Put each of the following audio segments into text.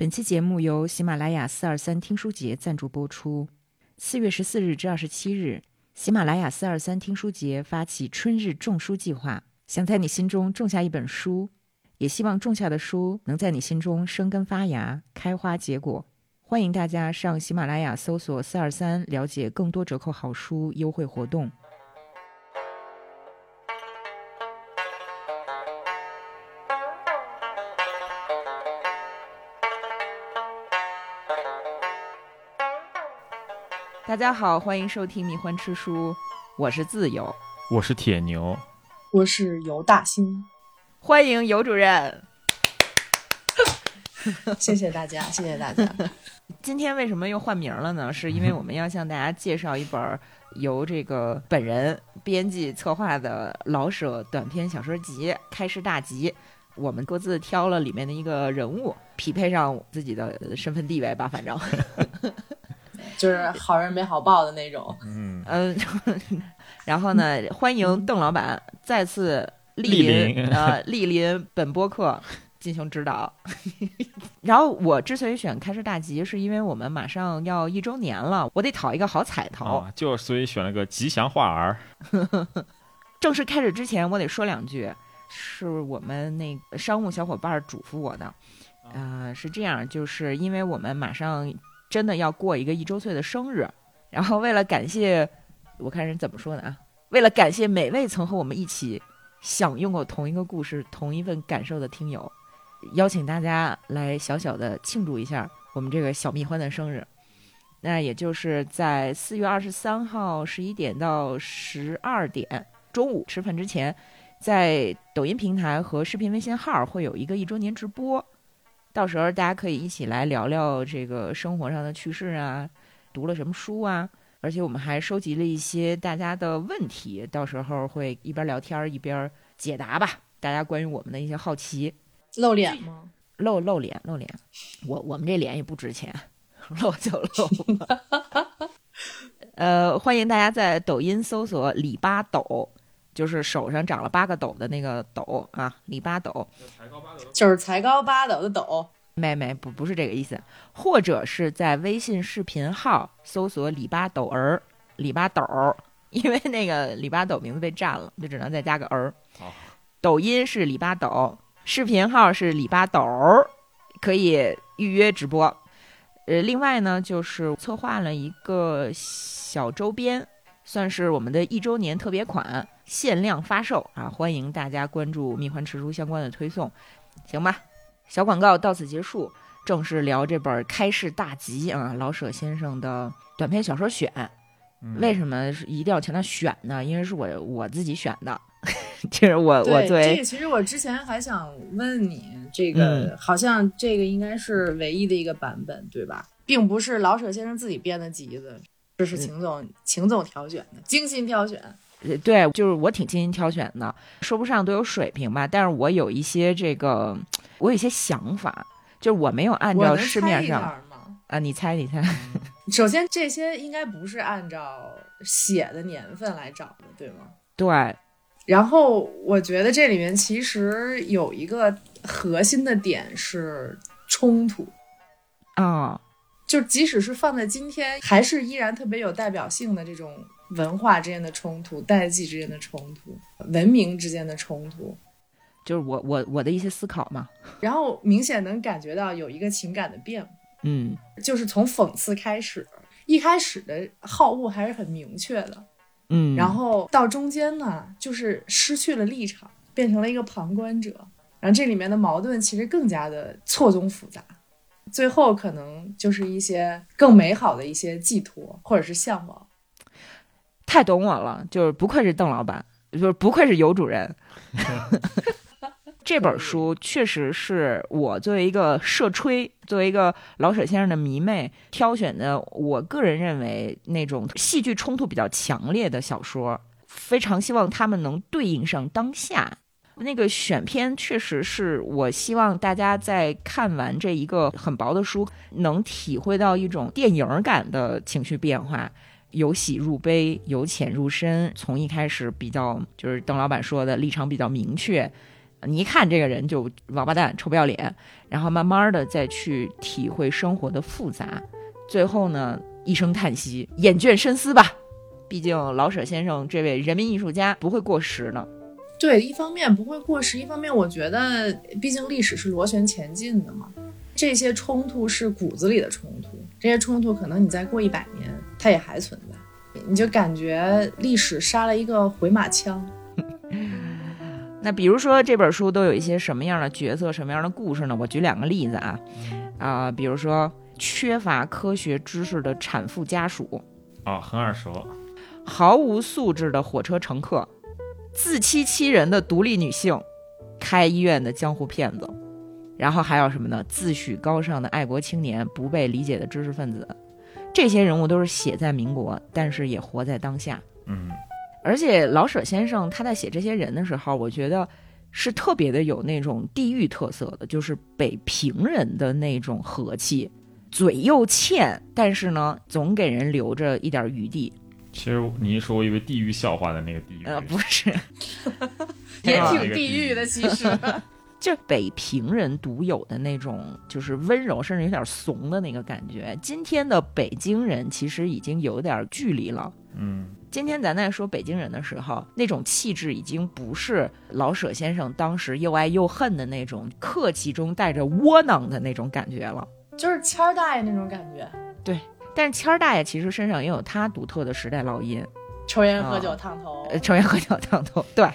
本期节目由喜马拉雅四二三听书节赞助播出。四月十四日至二十七日，喜马拉雅四二三听书节发起春日种书计划，想在你心中种下一本书，也希望种下的书能在你心中生根发芽、开花结果。欢迎大家上喜马拉雅搜索“四二三”，了解更多折扣好书优惠活动。大家好，欢迎收听《蜜欢吃书》，我是自由，我是铁牛，我是尤大兴，欢迎尤主任，谢谢大家，谢谢大家。今天为什么又换名了呢？是因为我们要向大家介绍一本由这个本人编辑策划的老舍短篇小说集《开市大吉》，我们各自挑了里面的一个人物，匹配上自己的身份地位吧，反正。就是好人没好报的那种。嗯嗯，然后呢，欢迎邓老板再次莅莅临呃 莅临本播客进行指导。然后我之所以选开市大吉，是因为我们马上要一周年了，我得讨一个好彩头。啊，就所以选了个吉祥话儿。正式开始之前，我得说两句，是我们那个商务小伙伴嘱咐我的。呃，是这样，就是因为我们马上真的要过一个一周岁的生日，然后为了感谢，我看人怎么说的啊？为了感谢每位曾和我们一起享用过同一个故事、同一份感受的听友，邀请大家来小小的庆祝一下我们这个小蜜獾的生日。那也就是在四月二十三号十一点到十二点中午吃饭之前，在抖音平台和视频微信号会有一个一周年直播，到时候大家可以一起来聊聊这个生活上的趣事啊，读了什么书啊，而且我们还收集了一些大家的问题，到时候会一边聊天儿一边解答吧，大家关于我们的一些好奇。露脸吗？露露脸，露脸，我我们这脸也不值钱，露就露吧。呃，欢迎大家在抖音搜索“李八斗”，就是手上长了八个斗的那个斗啊，李八斗。就是才高八斗的斗。没没不不是这个意思，或者是在微信视频号搜索“李八斗儿”，李八斗儿，因为那个李八斗名字被占了，就只能再加个儿。好抖音是李八斗，视频号是李八斗儿，可以预约直播。呃，另外呢，就是策划了一个小周边，算是我们的一周年特别款，限量发售啊！欢迎大家关注蜜獾吃书相关的推送，行吧？小广告到此结束，正式聊这本《开市大吉》啊，老舍先生的短篇小说选。嗯为什么是一定要强调选呢？因为是我我自己选的，其实我我对，这个其实我之前还想问你，这个、嗯好像这个应该是唯一的一个版本，对吧？并不是老舍先生自己编的集子，这是秦总、秦总挑选的，精心挑选。呃对，就是我挺精心挑选的，说不上都有水平吧，但是我有一些这个，我有一些想法，就是我没有按照市面上？啊，你猜你猜，首先，这些应该不是按照写的年份来找的，对吗？对，然后我觉得这里面其实有一个核心的点是冲突，啊、就即使是放在今天，还是依然特别有代表性的这种文化之间的冲突、代际之间的冲突、文明之间的冲突。就是我我我的一些思考嘛，然后明显能感觉到有一个情感的变化，嗯。就是从讽刺开始，一开始的好恶还是很明确的，嗯，然。后到中间呢，就是失去了立场，变成了一个旁观者，然后这里面的矛盾其实更加的错综复杂，最后可能就是一些更美好的一些寄托或者是向往。太懂我了，就是不愧是邓老板，就是不愧是尤主任。这本书确实是我作为一个社吹，作为一个老舍先生的迷妹挑选的，我个人认为那种戏剧冲突比较强烈的小说，非常希望他们能对应上当下。那个选片确实是我希望大家在看完这一个很薄的书，能体会到一种电影感的情绪变化，由喜入悲，由浅入深。从一开始比较就是邓老板说的立场比较明确，你一看这个人就王八蛋、臭不要脸，然后慢慢的再去体会生活的复杂，最后呢一声叹息，厌倦深思吧。毕竟老舍先生这位人民艺术家不会过时的。对，一方面不会过时，一方面我觉得，毕竟历史是螺旋前进的嘛，这些冲突是骨子里的冲突，这些冲突可能你再过一百年，它也还存在，你就感觉历史杀了一个回马枪。那比如说这本书都有一些什么样的角色、什么样的故事呢？我举两个例子啊，啊、比如说缺乏科学知识的产妇家属，哦，很耳熟。毫无素质的火车乘客，自欺欺人的独立女性，开医院的江湖骗子，然后还有什么呢？自诩高尚的爱国青年，不被理解的知识分子，这些人物都是写在民国，但是也活在当下。嗯，而且老舍先生他在写这些人的时候，我觉得是特别的有那种地域特色的，就是北平人的那种和气，嘴又欠，但是呢，总给人留着一点余地。其实你一说，我以为地狱笑话的那个地狱。呃，不是，也啊挺地狱的，其实。就北平人独有的那种，就是温柔，甚至有点怂的那个感觉。今天的北京人其实已经有点距离了。嗯，今天咱在说北京人的时候，那种气质已经不是老舍先生当时又爱又恨的那种客气中带着窝囊的那种感觉了。就是谦儿大爷那种感觉，但是谦儿大爷其实身上也有他独特的时代烙印，抽烟喝酒烫头。呃，抽烟喝酒烫头。对，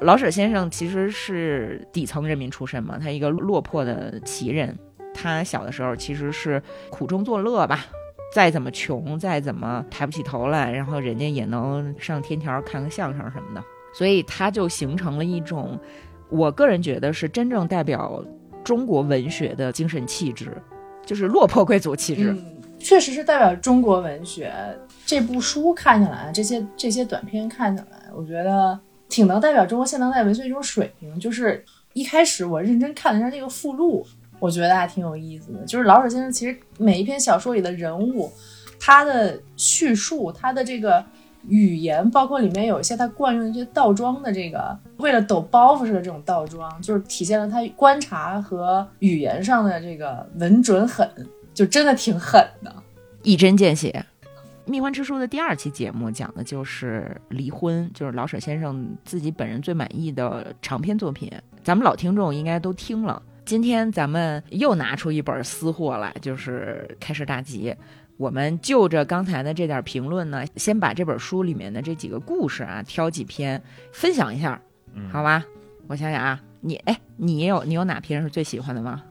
老舍先生其实是底层人民出身嘛，他一个落魄的奇人，他小的时候其实是苦中作乐吧。再怎么穷，再怎么抬不起头来，然后人家也能上天桥看个相声什么的，所以他就形成了一种，我个人觉得是真正代表中国文学的精神气质，就是落魄贵族气质。嗯，确实是代表中国文学。这部书看下来，这些这些短片看下来，我觉得挺能代表中国现当代文学一种水平。就是一开始我认真看了一下这个附录，我觉得还挺有意思的。就是老舍先生其实每一篇小说里的人物，他的叙述，他的这个语言，包括里面有一些他惯用的这些倒装的这个，为了抖包袱似的这种倒装，就是体现了他观察和语言上的这个稳准狠，就真的挺狠的。一针见血。《蜜獾之书》的第二期节目讲的就是离婚，就是老舍先生自己本人最满意的长篇作品。咱们老听众应该都听了。今天咱们又拿出一本私货来，就是《开市大吉》。我们就着刚才的这点评论呢，先把这本书里面的这几个故事啊，挑几篇分享一下，嗯好吧？我想想啊，你哎，你有你有哪篇是最喜欢的吗？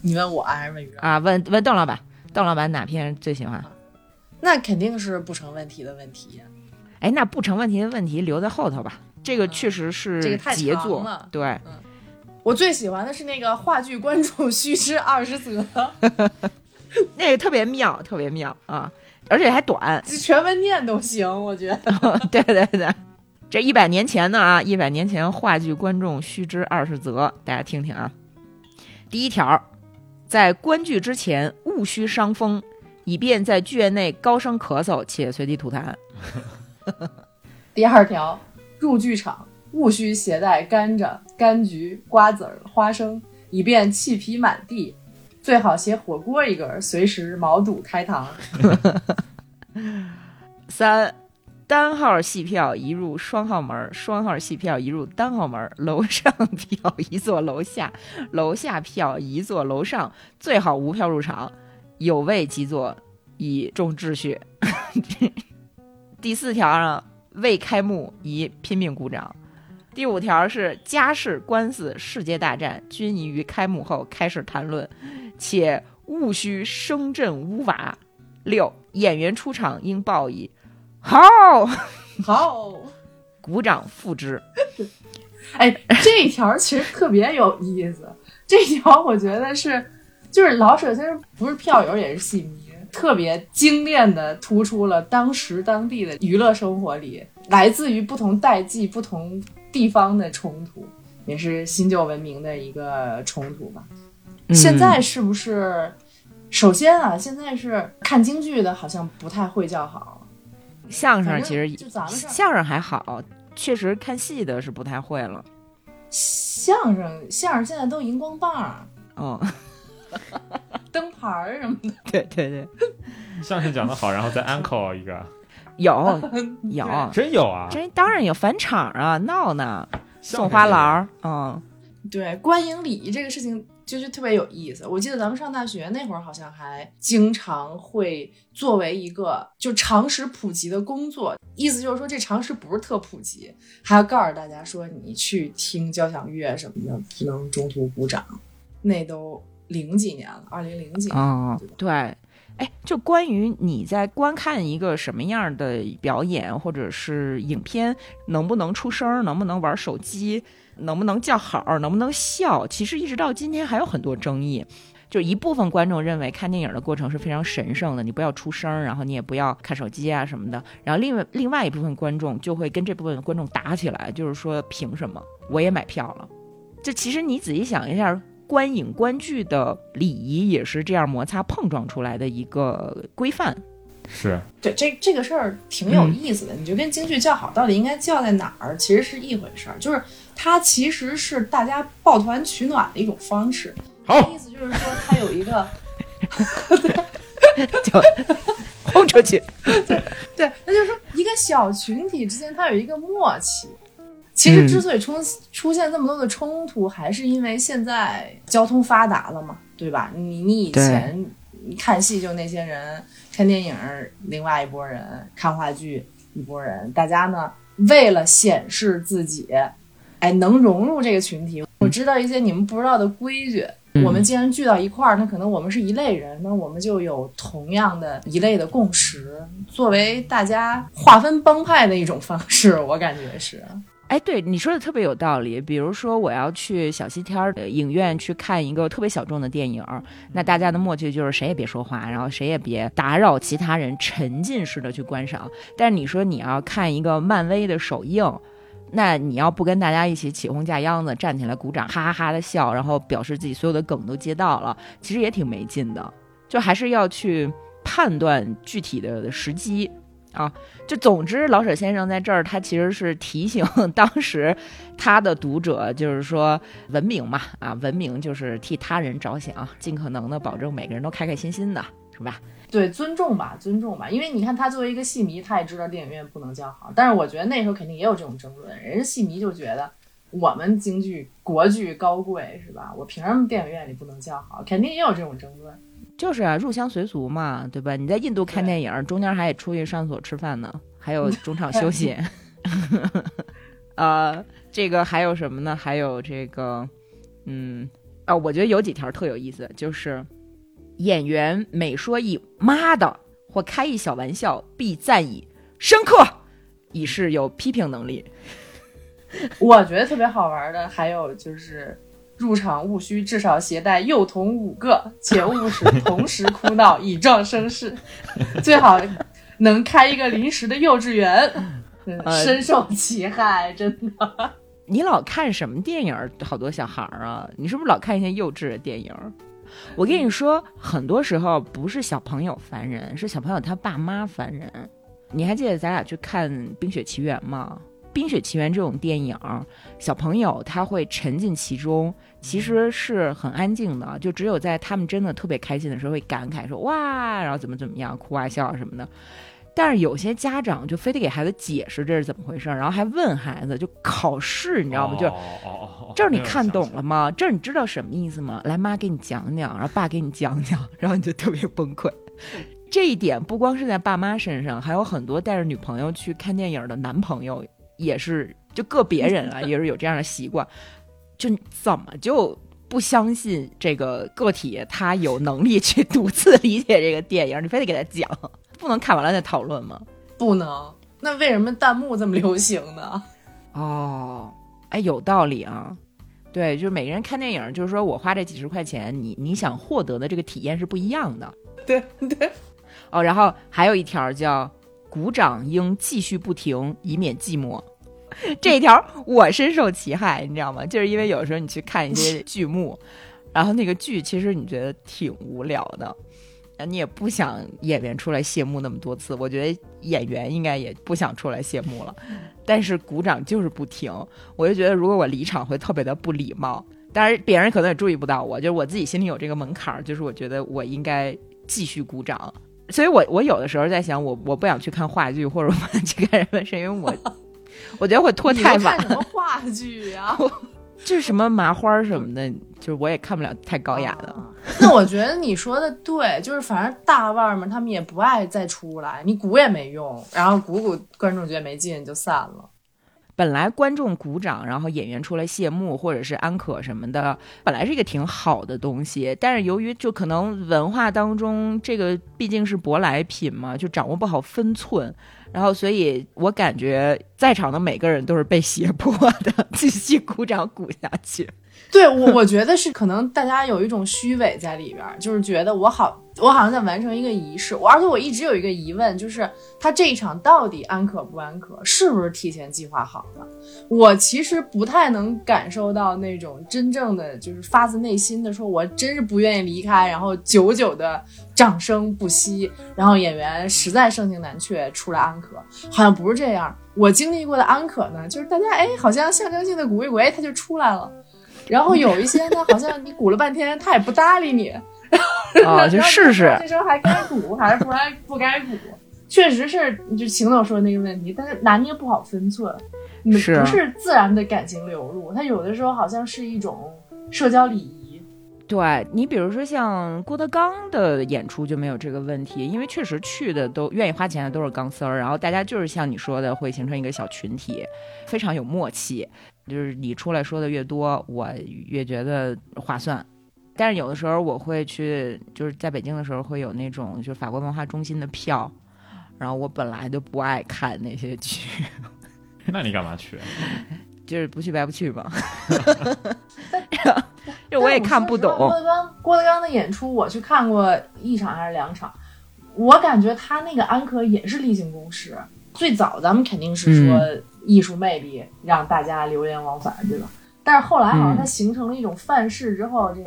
你问我还是问于啊，问问邓老板，邓老板哪篇最喜欢？那肯定是不成问题的问题。哎，那不成问题的问题留在后头吧。这个确实是这个太杰作，长了对，我最喜欢的是那个话剧观众须知二十则，那个特别妙，特别妙啊，而且还短。全文念都行，我觉得。对对对，这一百年前呢啊，一百年前话剧观众须知二十则，大家听听啊。第一条，在观剧之前勿需伤风，以便在剧院内高声咳嗽且随地吐痰。第二条，入剧场勿需携带甘蔗、柑橘、瓜子儿、花生，以便气皮满地。最好写火锅一根，随时毛肚开膛。三，单号戏票移入双号门，双号戏票移入单号门。楼上票移坐楼下，楼下票移坐楼上，最好无票入场，有位即坐，以重秩序。第四条呢，未开幕宜拼命鼓掌。第五条是家事官司世界大战均宜于开幕后开始谈论，且勿需声震屋瓦。六演员出场应报以好，好，鼓掌付之。哎，这一条其实特别有意思。这条我觉得是，就是老舍先生不是票友也是戏迷，特别精炼的突出了当时当地的娱乐生活里来自于不同代际、不同地方的冲突，也是新旧文明的一个冲突吧。现在是不是？首先啊，现在是看京剧的，好像不太会叫好。相声其实就咱们相声还好，确实看戏的是不太会了。相声相声现在都荧光棒、哦，灯牌儿什么的，对对对，相声讲的好，然后再 uncle 一个，有 有，真有啊！真当然有返场啊，闹呢，送花篮儿，嗯，对，观影礼仪这个事情就是特别有意思。我记得咱们上大学那会儿，好像还经常会作为一个就常识普及的工作，意思就是说这常识不是特普及，还要告诉大家说你去听交响乐什么的不能中途鼓掌，那都零几年了，二零零几年，哦，对，哎，就关于你在观看一个什么样的表演或者是影片，能不能出声，能不能玩手机，能不能叫好，能不能笑，其实一直到今天还有很多争议。就一部分观众认为看电影的过程是非常神圣的，你不要出声，然后你也不要看手机啊什么的。然后另外另外一部分观众就会跟这部分观众打起来，就是说凭什么我也买票了？就其实你仔细想一下，观影观剧的礼仪也是这样摩擦碰撞出来的一个规范。是对，这这个事儿挺有嗯意思的。你就跟京剧叫好，到底应该叫在哪儿，其实是一回事儿。就是它其实是大家抱团取暖的一种方式。好意思就是说，它有一个 就轰出去。对，那就是说一个小群体之间它有一个默契。其实之所以出出现这么多的冲突，还是因为现在交通发达了嘛，对吧？你你以前你看戏就那些人，看电影另外一拨人，看话剧一拨人，大家呢为了显示自己，哎，能融入这个群体，我知道一些你们不知道的规矩。嗯我们既然聚到一块儿，那可能我们是一类人，那我们就有同样的一类的共识，作为大家划分帮派的一种方式，我感觉是。哎，对你说的特别有道理。比如说，我要去小西天儿的影院去看一个特别小众的电影，那大家的默契就是谁也别说话，然后谁也别打扰其他人，沉浸式的去观赏。但是你说你要看一个漫威的首映，那你要不跟大家一起起哄架秧子，站起来鼓掌，哈哈哈的笑，然后表示自己所有的梗都接到了，其实也挺没劲的。就还是要去判断具体的时机啊。就总之，老舍先生在这儿，他其实是提醒 当时他的读者，就是说文明嘛，啊，文明就是替他人着想，尽可能的保证每个人都开开心心的，是吧？对，尊重吧，尊重吧，因为你看他作为一个戏迷，他也知道电影院不能叫好，但是我觉得那时候肯定也有这种争论，人家戏迷就觉得我们京剧国剧高贵是吧？我凭什么电影院里不能叫好？肯定也有这种争论。就是啊，入乡随俗嘛，对吧？你在印度看电影，中间还得出去上厕所吃饭呢，还有 中场休息。呃，这个还有什么呢？还有这个，嗯，啊、我觉得有几条特有意思，就是演员每说一“妈的”或开一小玩笑，必赞以深刻，以示有批评能力。我觉得特别好玩的还有就是。入场务须至少携带幼童五个，且勿使同时哭闹，以壮声势。最好能开一个临时的幼稚园，深受其害，真的。你老看什么电影儿？好多小孩儿啊，你是不是老看一些幼稚的电影儿？我跟你说，很多时候不是小朋友烦人，是小朋友他爸妈烦人。你还记得咱俩去看《冰雪奇缘》吗？《冰雪奇缘》这种电影儿，小朋友他会沉浸其中，其实是很安静的，就只有在他们真的特别开心的时候会感慨说哇，然后怎么怎么样，哭啊笑啊什么的。但是有些家长就非得给孩子解释这是怎么回事儿，然后还问孩子，就考试，你知道吗？就哦哦哦哦，这儿你看懂了吗？这儿你知道什么意思吗？来，妈给你讲讲，然后爸给你讲讲，然后你就特别崩溃。这一点不光是在爸妈身上，还有很多带着女朋友去看电影的男朋友也是，就个别人啊，也是有这样的习惯。就你怎么就不相信这个个体他有能力去独自理解这个电影？你非得给他讲，不能看完了再讨论吗？不能。那为什么弹幕这么流行呢？哦，哎，有道理啊。对，就是每个人看电影，就是说我花这几十块钱，你你想获得的这个体验是不一样的。对对，哦，然后还有一条叫“鼓掌应继续不停，以免寂寞”。这一条我深受其害，你知道吗？就是因为有时候你去看一些 剧目，然后那个剧其实你觉得挺无聊的，你也不想演员出来谢幕那么多次，我觉得演员应该也不想出来谢幕了，但是鼓掌就是不停，我就觉得如果我离场会特别的不礼貌，当然别人可能也注意不到我，就是我自己心里有这个门槛儿，就是我觉得我应该继续鼓掌，所以我我有的时候在想，我我不想去看话剧或者我不想去看人文是因为我 我觉得会拖太晚看，什么话剧 呀？就是什么麻花儿什么的，就是我也看不了太高雅的。啊那我觉得你说的对，就是反正大腕儿们他们也不爱再出来，你鼓也没用，然后鼓鼓观众觉得没劲就散了。本来观众鼓掌，然后演员出来谢幕或者是安可什么的，本来是一个挺好的东西。但是由于就可能文化当中这个毕竟是舶来品嘛，就掌握不好分寸，然后所以我感觉在场的每个人都是被胁迫的 继续鼓掌鼓下去。对我，我觉得是可能大家有一种虚伪在里边儿，就是觉得我好，我好像在完成一个仪式。我而且我一直有一个疑问，就是他这一场到底安可不安可，是不是提前计划好的？我其实不太能感受到那种真正的就是发自内心的说，我真是不愿意离开，然后久久的掌声不息，然后演员实在盛情难却出来安可，好像不是这样。我经历过的安可呢，就是大家哎，好像象征性的鼓一鼓，哎，他就出来了。然后有一些呢，好像你鼓了半天，他也不搭理你，啊，就试试。这时候还该鼓还是不该不该鼓？确实是，就秦总说的那个问题，但是拿捏不好分寸，你不是自然的感情流露？他有的时候好像是一种社交礼仪。对你，比如说像郭德纲的演出就没有这个问题，因为确实去的都愿意花钱的都是钢丝儿，然后大家就是像你说的，会形成一个小群体，非常有默契。就是你出来说的越多，我越觉得划算。但是有的时候我会去，就是在北京的时候会有那种就是法国文化中心的票，然后我本来就不爱看那些剧，那你干嘛去？就是不去白不去嘛。就我也看不懂郭德纲郭德纲的演出，我去看过一场还是两场，我感觉他那个安可也是例行公事。最早咱们肯定是说艺术魅力让大家流连忘返，对吧？但是后来好像它形成了一种范式之后，这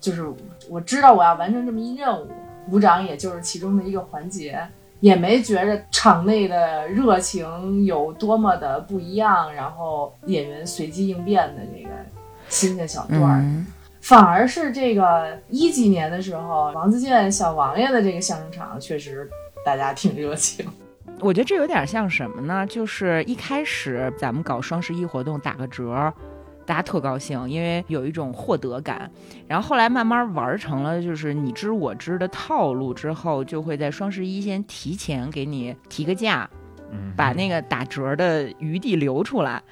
就是我知道我要完成这么一任务，鼓掌也就是其中的一个环节，也没觉着场内的热情有多么的不一样，然后演员随机应变的这个新的小段儿。嗯反而是这个一几年的时候，王自健小王爷的这个相声场，确实大家挺热情。我觉得这有点像什么呢？就是一开始咱们搞双十一活动打个折，大家特高兴，因为有一种获得感。然后后来慢慢玩成了就是你知我知的套路之后，就会在双十一先提前给你提个价，嗯，把那个打折的余地留出来。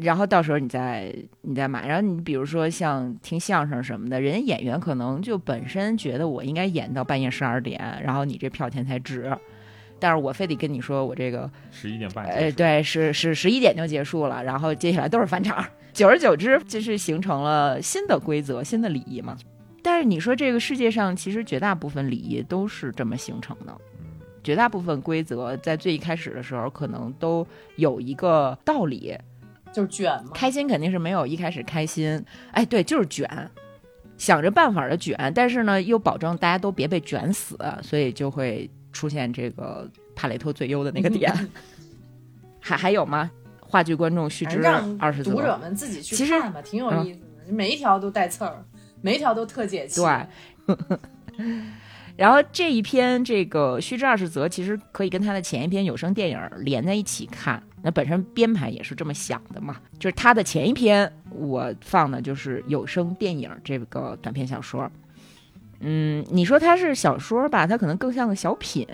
然后到时候你再你再买，然后你比如说像听相声什么的，人家演员可能就本身觉得我应该演到半夜十二点，然后你这票钱才值，但是我非得跟你说我这个，十一点半哎呃，对，是是十一点就结束了，然后接下来都是返场，久而久之就是形成了新的规则、新的礼仪嘛。但是你说这个世界上其实绝大部分礼仪都是这么形成的，绝大部分规则在最一开始的时候可能都有一个道理，就是卷嘛，开心肯定是没有一开始开心，哎，对，就是卷，想着办法的卷，但是呢又保证大家都别被卷死，所以就会出现这个帕雷托最优的那个点。还还有吗？话剧观众须知二十字读者，们自己去其实看吧，挺有意思的。每一条都带刺儿，每一条都特解气。对。然后这一篇这个须知二十则，其实可以跟他的前一篇有声电影连在一起看。那本身编排也是这么想的嘛，就是他的前一篇我放的就是有声电影这个短篇小说。嗯，你说它是小说吧，它可能更像个小品，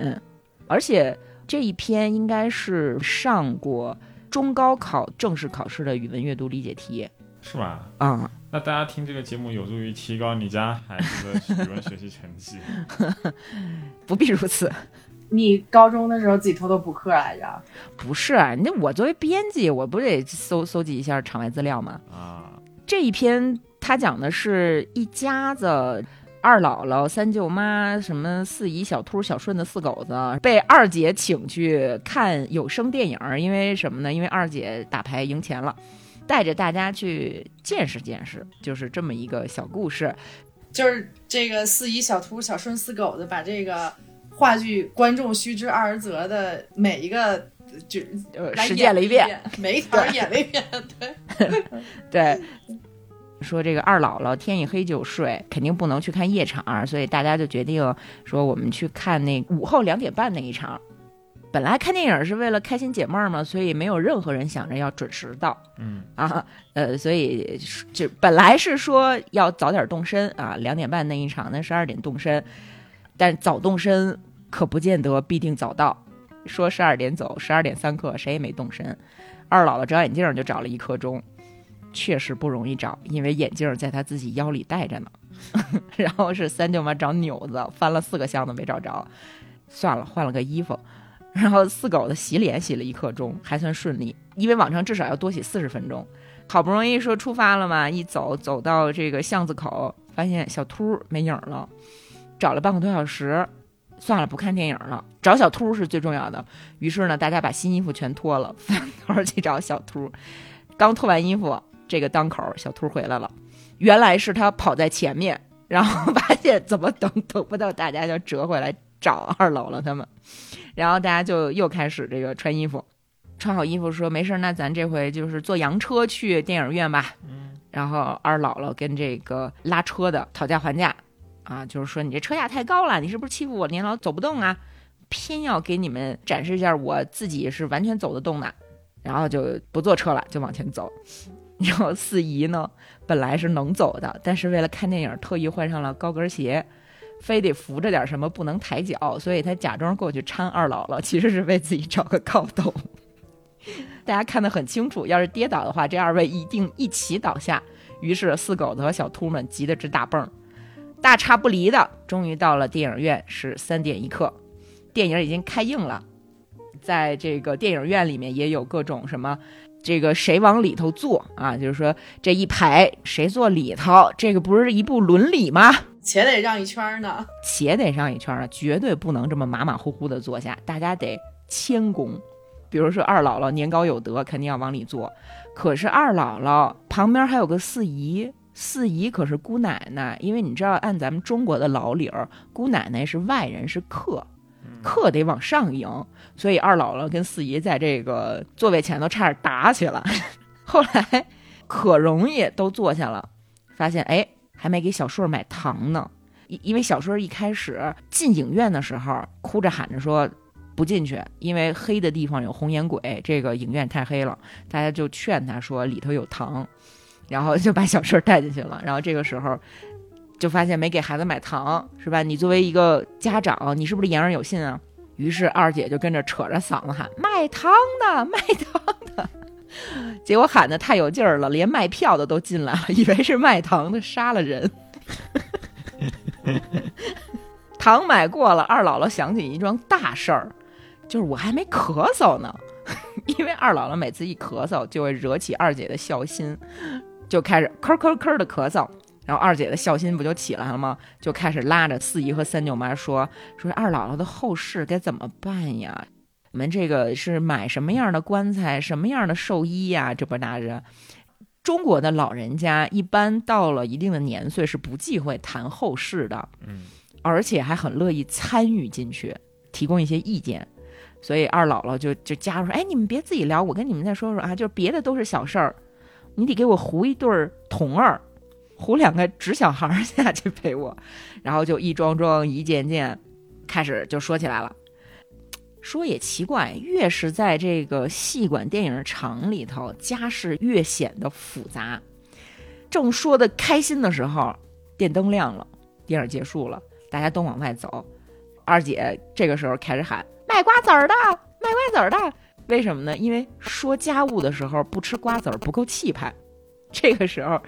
而且这一篇应该是上过中高考正式考试的语文阅读理解题是吧？啊、那大家听这个节目有助于提高你家孩子的语文学习成绩。不必如此。你高中的时候自己偷偷补课来着？不是，啊那我作为编辑，我不得搜搜集一下场外资料吗？啊，这一篇他讲的是一家子。二姥姥、三舅妈、什么四姨、小秃、小顺的四狗子被二姐请去看有声电影，因为什么呢？因为二姐打牌赢钱了，带着大家去见识见识，就是这么一个小故事。就是这个四姨、小秃、小顺四狗子，把这个话剧“观众须知二人则”的每一个就呃，实践了一一遍。，每一条演了一遍，对，对，说这个二姥姥天一黑就睡，肯定不能去看夜场，所以大家就决定说我们去看那午后两点半那一场。本来看电影是为了开心解闷儿嘛，所以没有任何人想着要准时到嗯，啊，呃，所以是就本来是说要早点动身啊，两点半那一场，那十二点动身，但早动身可不见得必定早到。说十二点走，十二点三刻谁也没动身。二姥姥找眼镜就找了一刻钟，确实不容易找，因为眼镜在他自己腰里带着呢。然后是三舅妈找纽子，翻了四个箱子没找着，算了，换了个衣服。然后四狗子洗脸洗了一刻钟，还算顺利，因为往常至少要多洗四十分钟。好不容易说出发了嘛，一走走到这个巷子口，发现小秃没影了，找了半个多小时，算了，不看电影了，找小秃是最重要的。于是呢，大家把新衣服全脱了，翻头去找小秃。刚脱完衣服，这个当口小兔回来了，原来是他跑在前面，然后 发现怎么等等不到大家，就折回来找二姥姥他们。然后大家就又开始这个穿衣服，穿好衣服说没事儿，那咱这回就是坐洋车去电影院吧。然后二姥姥跟这个拉车的讨价还价，啊，就是说你这车价太高了，你是不是欺负我年老走不动啊？偏要给你们展示一下我自己是完全走得动的，然后就不坐车了，就往前走。然后四姨呢，本来是能走的，但是为了看电影，特意换上了高跟鞋，非得扶着点什么，不能抬脚，所以她假装过去搀二姥姥，其实是为自己找个靠斗。大家看得很清楚，要是跌倒的话，这二位一定一起倒下。于是四狗子和小秃们急得直打蹦，大差不离的，终于到了电影院，是三点一刻，电影已经开映了。在这个电影院里面也有各种什么，这个谁往里头坐啊？就是说这一排谁坐里头，这个不是一部伦理吗？且得让一圈呢。且得让一圈呢，绝对不能这么马马虎虎的坐下，大家得谦恭。比如说二姥姥年高有德，肯定要往里坐。可是二姥姥旁边还有个四姨，四姨可是姑奶奶，因为你知道，按咱们中国的老理儿，姑奶奶是外人，是客，客得往上迎，所以二姥姥跟四姨在这个座位前头差点打起来。后来可容易都坐下了，发现哎，还没给小顺儿买糖呢。因因为小顺儿一开始进影院的时候，哭着喊着说不进去，因为黑的地方有红眼鬼，这个影院太黑了。大家就劝他说里头有糖，然后就把小顺儿带进去了。然后这个时候就发现没给孩子买糖，是吧？你作为一个家长，你是不是言而有信啊？于是二姐就跟着扯着嗓子喊卖糖的，卖糖的。结果喊的太有劲儿了，连卖票的都进来了，以为是卖糖的杀了人。糖买过了，二姥姥想起一桩大事儿，就是我还没咳嗽呢，因为二姥姥每次一咳嗽就会惹起二姐的孝心，就开始咳咳咳的咳嗽，然后二姐的孝心不就起来了吗？就开始拉着四姨和三舅妈说说二姥姥的后事该怎么办呀？我们这个是买什么样的棺材，什么样的寿衣呀？这不那着。中国的老人家一般到了一定的年岁是不忌讳谈后事的，嗯，而且还很乐意参与进去，提供一些意见。所以二姥姥就就加入说：“哎，你们别自己聊，我跟你们再说说啊，就是别的都是小事儿，你得给我糊一对儿童儿，糊两个纸小孩儿下去陪我。”然后就一桩桩一件件开始就说起来了。说也奇怪，越是在这个戏馆电影厂里头，家事越显得复杂。正说的开心的时候，电灯亮了，电影结束了，大家都往外走。二姐这个时候开始喊：“卖瓜子儿的，卖瓜子儿的！”为什么呢？因为说家务的时候不吃瓜子儿不够气派。这个时候，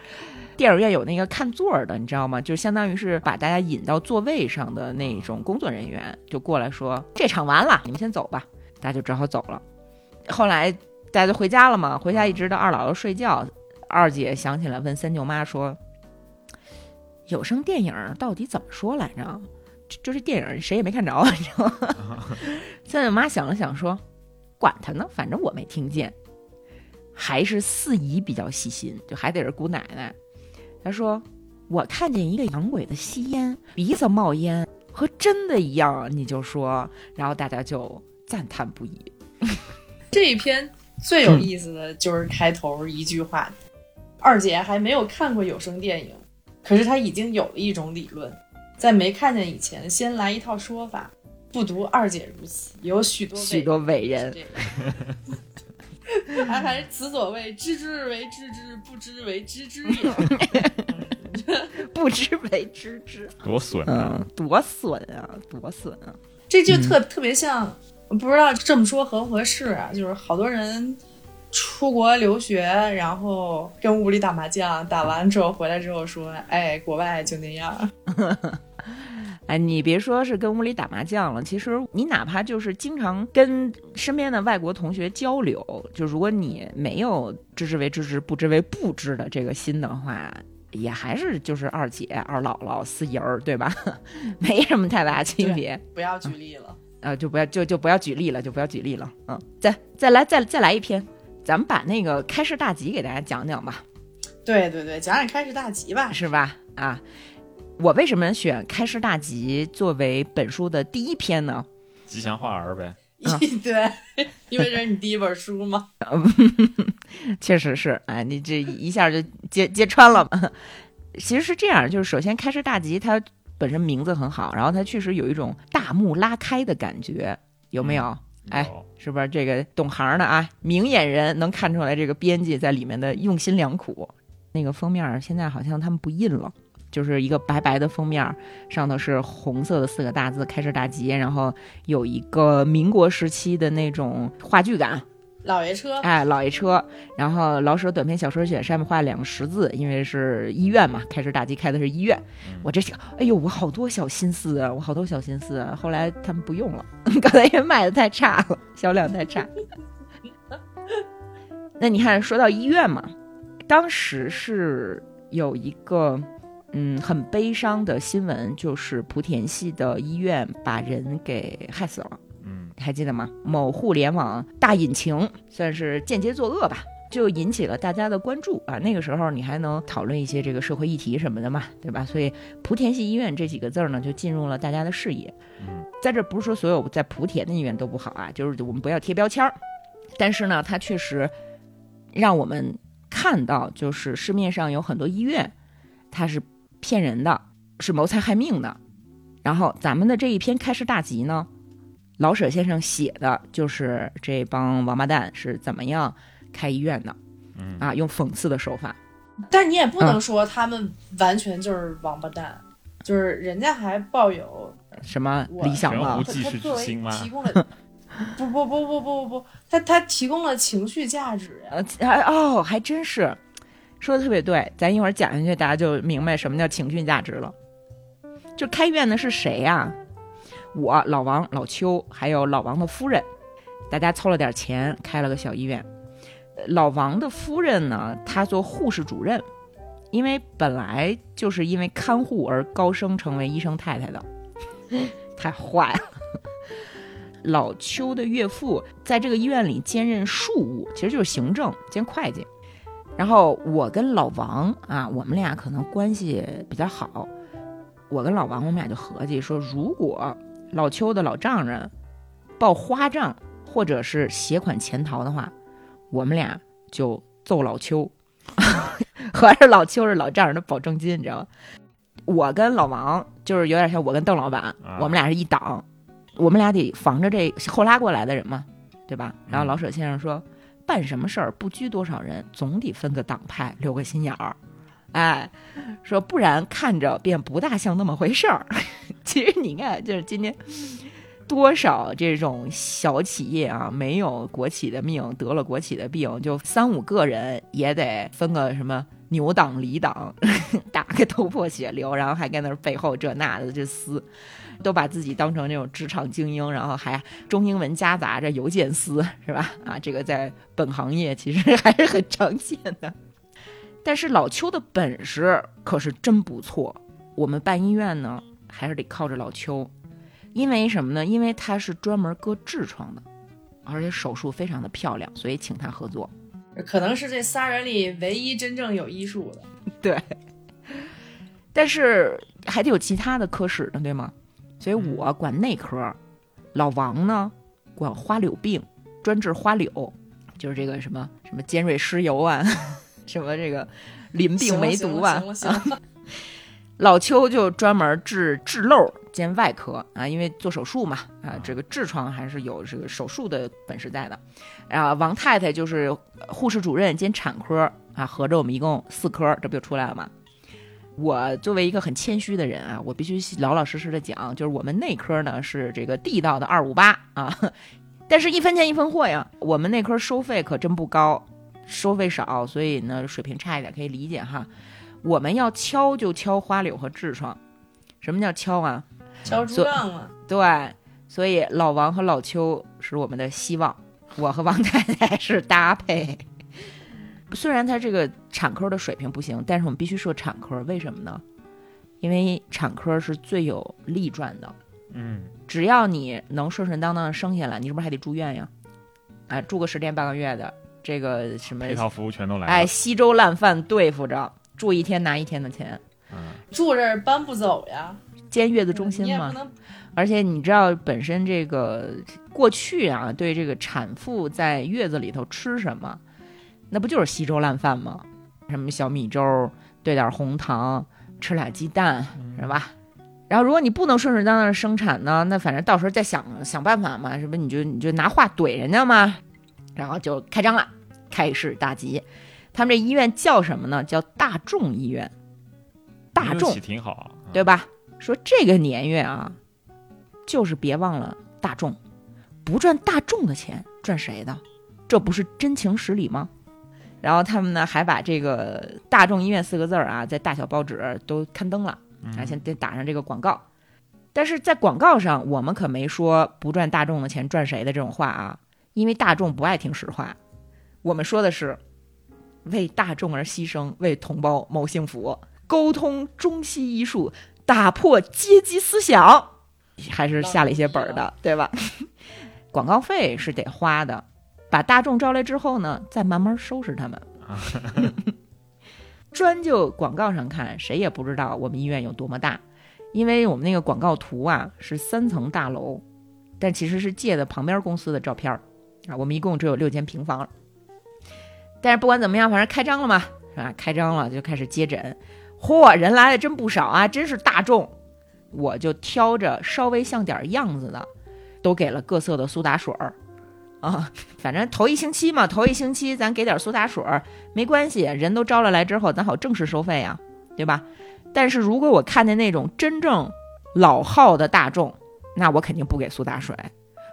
电影院有那个看座儿的，你知道吗？就相当于是把大家引到座位上的那种工作人员，就过来说：“这场完了，你们先走吧。”大家就只好走了。后来大家就回家了嘛，回家一直到二姥姥睡觉，二姐想起来问三舅妈说：“有声电影到底怎么说来着？就就这电影谁也没看着，你知道吗？” 三舅妈想了想说：“管他呢，反正我没听见。”还是四姨比较细心，就还得是姑奶奶。她说：“我看见一个洋鬼子吸烟，鼻子冒烟，和真的一样，你就说，然后大家就赞叹不已。这一篇最有意思的就是开头一句话，二姐还没有看过有声电影，可是她已经有了一种理论，在没看见以前，先来一套说法。不独二姐如此，有许多许多伟人。还还是此所谓知之为知之，不知为知之也。不知为知之，多损啊！多损啊！多损啊！这就特特别像，不知道这么说合不合适啊？就是好多人出国留学，然后跟屋里打麻将，打完之后回来之后说：“哎，国外就那样。”哎，你别说是跟屋里打麻将了，其实你哪怕就是经常跟身边的外国同学交流，就如果你没有知之为知之，不知为不知的这个心的话，也还是就是二姐、二姥姥、四姨儿，对吧？没什么太大区别。不要举例了，呃，就不要就就不要举例了，就不要举例了。嗯，再再来再再来一篇，咱们把那个开市大吉给大家讲讲吧。对对对，讲讲开市大吉吧，是吧？啊。我为什么选《开市大吉》作为本书的第一篇呢？吉祥话儿呗。对，因为这是你第一本书吗？确实是，哎，你这一下就揭揭穿了嘛。其实是这样，就是首先《开市大吉》它本身名字很好，然后它确实有一种大幕拉开的感觉，有没有？哎，是不是这个懂行的啊？明眼人能看出来这个编辑在里面的用心良苦。那个封面现在好像他们不印了。就是一个白白的封面，上头是红色的四个大字“开市大吉”，然后有一个民国时期的那种话剧感，老爷车，哎，老爷车，然后老舍短篇小说选上面画两个十字，因为是医院嘛，开车大吉开的是医院。我这，哎呦，我好多小心思啊，我好多小心思啊。后来他们不用了，刚才因为卖的太差了，销量太差。那你看，说到医院嘛，当时是有一个。嗯，很悲伤的新闻就是莆田系的医院把人给害死了。嗯，还记得吗？某互联网大引擎算是间接作恶吧，就引起了大家的关注啊。那个时候你还能讨论一些这个社会议题什么的嘛，对吧？所以莆田系医院这几个字儿呢，就进入了大家的视野。嗯，在这不是说所有在莆田的医院都不好啊，就是我们不要贴标签儿。但是呢，它确实让我们看到，就是市面上有很多医院，它是。骗人的，是谋财害命的。然后咱们的这一篇开市大吉呢，老舍先生写的就是这帮王八蛋是怎么样开医院的，嗯啊，用讽刺的手法。但你也不能说他们完全就是王八蛋，就是人家还抱有什么理想吗？他作为提供了，不不不不不不不，他他提供了情绪价值呀。啊，哦，还真是。说的特别对，咱一会儿讲下去，大家就明白什么叫情绪价值了。就开院的是谁呀？我老王、老邱，还有老王的夫人，大家凑了点钱开了个小医院。老王的夫人呢，她做护士主任，因为本来就是因为看护而高升成为医生太太的，太坏了。老邱的岳父在这个医院里兼任庶务，其实就是行政兼会计。然后我跟老王啊，我们俩可能关系比较好。我跟老王，我们俩就合计说，如果老邱的老丈人报花账或者是携款潜逃的话，我们俩就揍老邱，合着老邱是老丈人的保证金，你知道吗？我跟老王就是有点像我跟邓老板，我们俩是一党，我们俩得防着这后拉过来的人嘛，对吧？然后老舍先生说。办什么事儿不拘多少人，总得分个党派，留个心眼儿。哎，说不然看着便不大像那么回事儿。其实你看，就是今天多少这种小企业啊，没有国企的命，得了国企的病，就三五个人也得分个什么牛党、李党，打个头破血流，然后还跟那背后这那的就撕。都把自己当成那种职场精英，然后还中英文夹杂着邮件撕，是吧？啊，这个在本行业其实 还是很常见的。但是老邱的本事可是真不错，我们办医院呢，还是得靠着老邱，因为什么呢？因为他是专门割痔疮的，而且手术非常的漂亮，所以请他合作。可能是这仨人里唯一真正有医术的。对。但是还得有其他的科室呢，对吗？所以我管内科，老王呢管花柳病，专治花柳，就是这个什么什么尖锐湿疣啊，什么这个淋病梅毒啊。老邱就专门治痔瘘兼外科啊，因为做手术嘛啊，这个痔疮还是有这个手术的本事在的。啊，王太太就是护士主任兼产科啊，合着我们一共四科，这不就出来了吗？我作为一个很谦虚的人啊，我必须老老实实的讲，就是我们内科呢是这个地道的二五八啊，但是一分钱一分货呀，我们内科收费可真不高，收费少，所以呢水平差一点可以理解哈。我们要敲就敲花柳和痔疮，什么叫敲啊？敲竹杠嘛，对，所以老王和老邱是我们的希望，我和王太太是搭配。虽然他这个产科的水平不行，但是我们必须设产科，为什么呢？因为产科是最有利赚的，嗯，只要你能顺顺当当的生下来，你是不是还得住院呀？哎，住个十天半个月的，这个什么配套服务全都来了。哎，稀粥烂饭对付着，住一天拿一天的钱，嗯，住这儿搬不走呀，兼月子中心嘛而且你知道，本身这个过去啊，对这个产妇在月子里头吃什么，那不就是稀粥烂饭吗？什么小米粥兑点红糖，吃俩鸡蛋，是吧？然后如果你不能顺顺当当的生产呢，那反正到时候再想想办法嘛，是不是？你就你就拿话怼人家嘛，然后就开张了，开市大吉。他们这医院叫什么呢？叫大众医院，大众起挺好，啊对吧？说这个年月啊，就是别忘了大众，不赚大众的钱，赚谁的？这不是真情实理吗？然后他们呢，还把这个“大众医院”四个字儿啊，在大小报纸都刊登了，嗯而且得打上这个广告。但是在广告上，我们可没说不赚大众的钱赚谁的这种话啊，因为大众不爱听实话。我们说的是为大众而牺牲，为同胞谋幸福，沟通中西医术，打破阶级思想，还是下了一些本儿的，对吧？广告费是得花的，把大众招来之后呢，再慢慢收拾他们。专就广告上看，谁也不知道我们医院有多么大，因为我们那个广告图啊是三层大楼，但其实是借的旁边公司的照片啊。我们一共只有六间平房，但是不管怎么样，反正开张了嘛，是吧？开张了就开始接诊，嚯，人来的真不少啊，真是大众。我就挑着稍微像点样子的，都给了各色的苏打水儿啊。反正头一星期嘛，头一星期咱给点苏打水儿没关系，人都招了来之后，咱好正式收费呀，对吧？但是如果我看见那种真正老号的大众，那我肯定不给苏打水，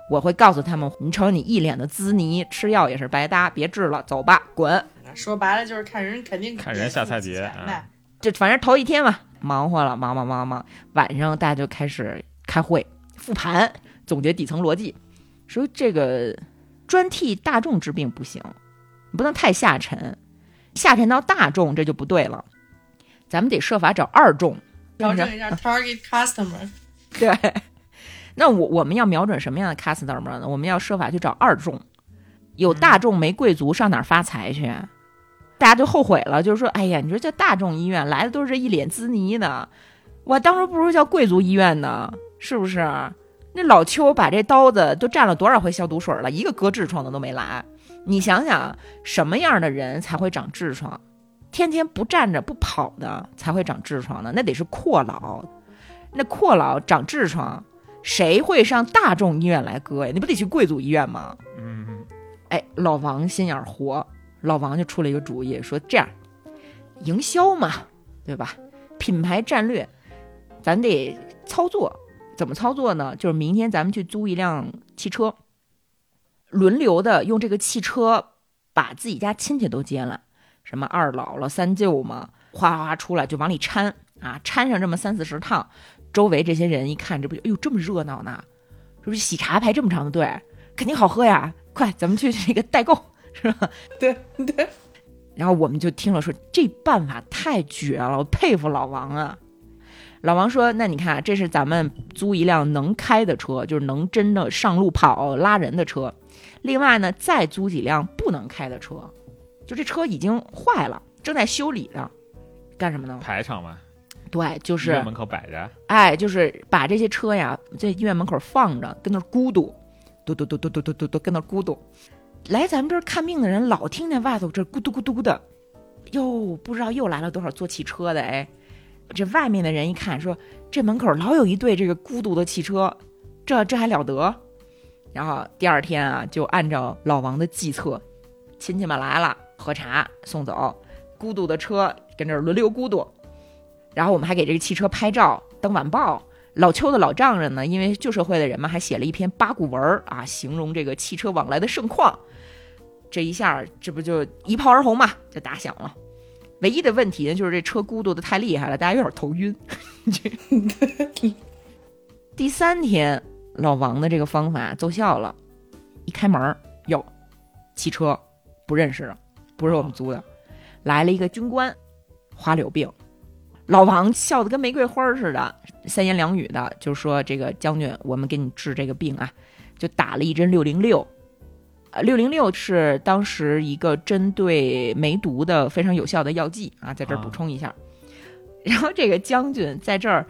我会告诉他们，你瞅你一脸的滋泥，吃药也是白搭，别治了，走吧，滚。说白了就是看人肯定看人下菜碟钱呗啊就反正头一天嘛，忙活了，忙忙忙忙，晚上大家就开始开会复盘，总结底层逻辑，说这个专替大众治病不行，你不能太下沉，下沉到大众这就不对了，咱们得设法找二众，是不是？调整 一下 target customer。对，那我我们要瞄准什么样的 customer 呢？我们要设法去找二众，有大众没贵族，上哪儿发财去？大家就后悔了，就是说，哎呀，你说这大众医院来的都是这一脸滋泥的，我当初不如叫贵族医院呢，是不是？那老邱把这刀子都蘸了多少回消毒水了，一个割痔疮的都没来。你想想，什么样的人才会长痔疮？天天不站着不跑的才会长痔疮呢？那得是阔老，那阔老长痔疮，谁会上大众医院来割呀？你不得去贵族医院吗？嗯，哎，老王心眼儿活，老王就出了一个主意，说这样，营销嘛，对吧？品牌战略，咱得操作。怎么操作呢？就是明天咱们去租一辆汽车，轮流的用这个汽车把自己家亲戚都接来，什么二姥姥、三舅嘛，哗哗哗出来就往里掺啊，掺上这么三四十趟，周围这些人一看，这不就哎呦这么热闹呢？是不是喜茶排这么长的队？肯定好喝呀！快，咱们去这个代购，是吧？对对，然后我们就听了说，这办法太绝了，我佩服老王啊。老王说：“那你看，这是咱们租一辆能开的车，就是能真的上路跑拉人的车。另外呢，再租几辆不能开的车，就这车已经坏了，正在修理呢，干什么呢？排场嘛，对，就是医院门口摆着，哎，就是把这些车呀在医院门口放着，跟那儿咕嘟，嘟嘟嘟嘟嘟嘟嘟嘟，跟那儿咕嘟。来咱们这儿看病的人老听见外头这咕嘟咕嘟的，哟，不知道又来了多少坐汽车的哎。这外面的人一看说，这门口老有一对这个孤独的汽车，这这还了得？然后第二天啊，就按照老王的计策，亲戚们来了，喝茶送走，孤独的车跟这轮流孤独。然后我们还给这个汽车拍照登晚报。老邱的老丈人呢，因为旧社会的人嘛，还写了一篇八股文啊，形容这个汽车往来的盛况。这一下，这不就一炮而红嘛，就打响了。唯一的问题呢，就是这车咕嘟的太厉害了，大家有点头晕。第三天，老王的这个方法奏效了，一开门，哟，汽车不认识了，不是我们租的，来了一个军官，花柳病。老王笑得跟玫瑰花似的，三言两语的就说：“这个将军，我们给你治这个病啊，就打了一针六零六。呃，六零六是当时一个针对梅毒的非常有效的药剂啊，在这儿补充一下。然后这个将军在这儿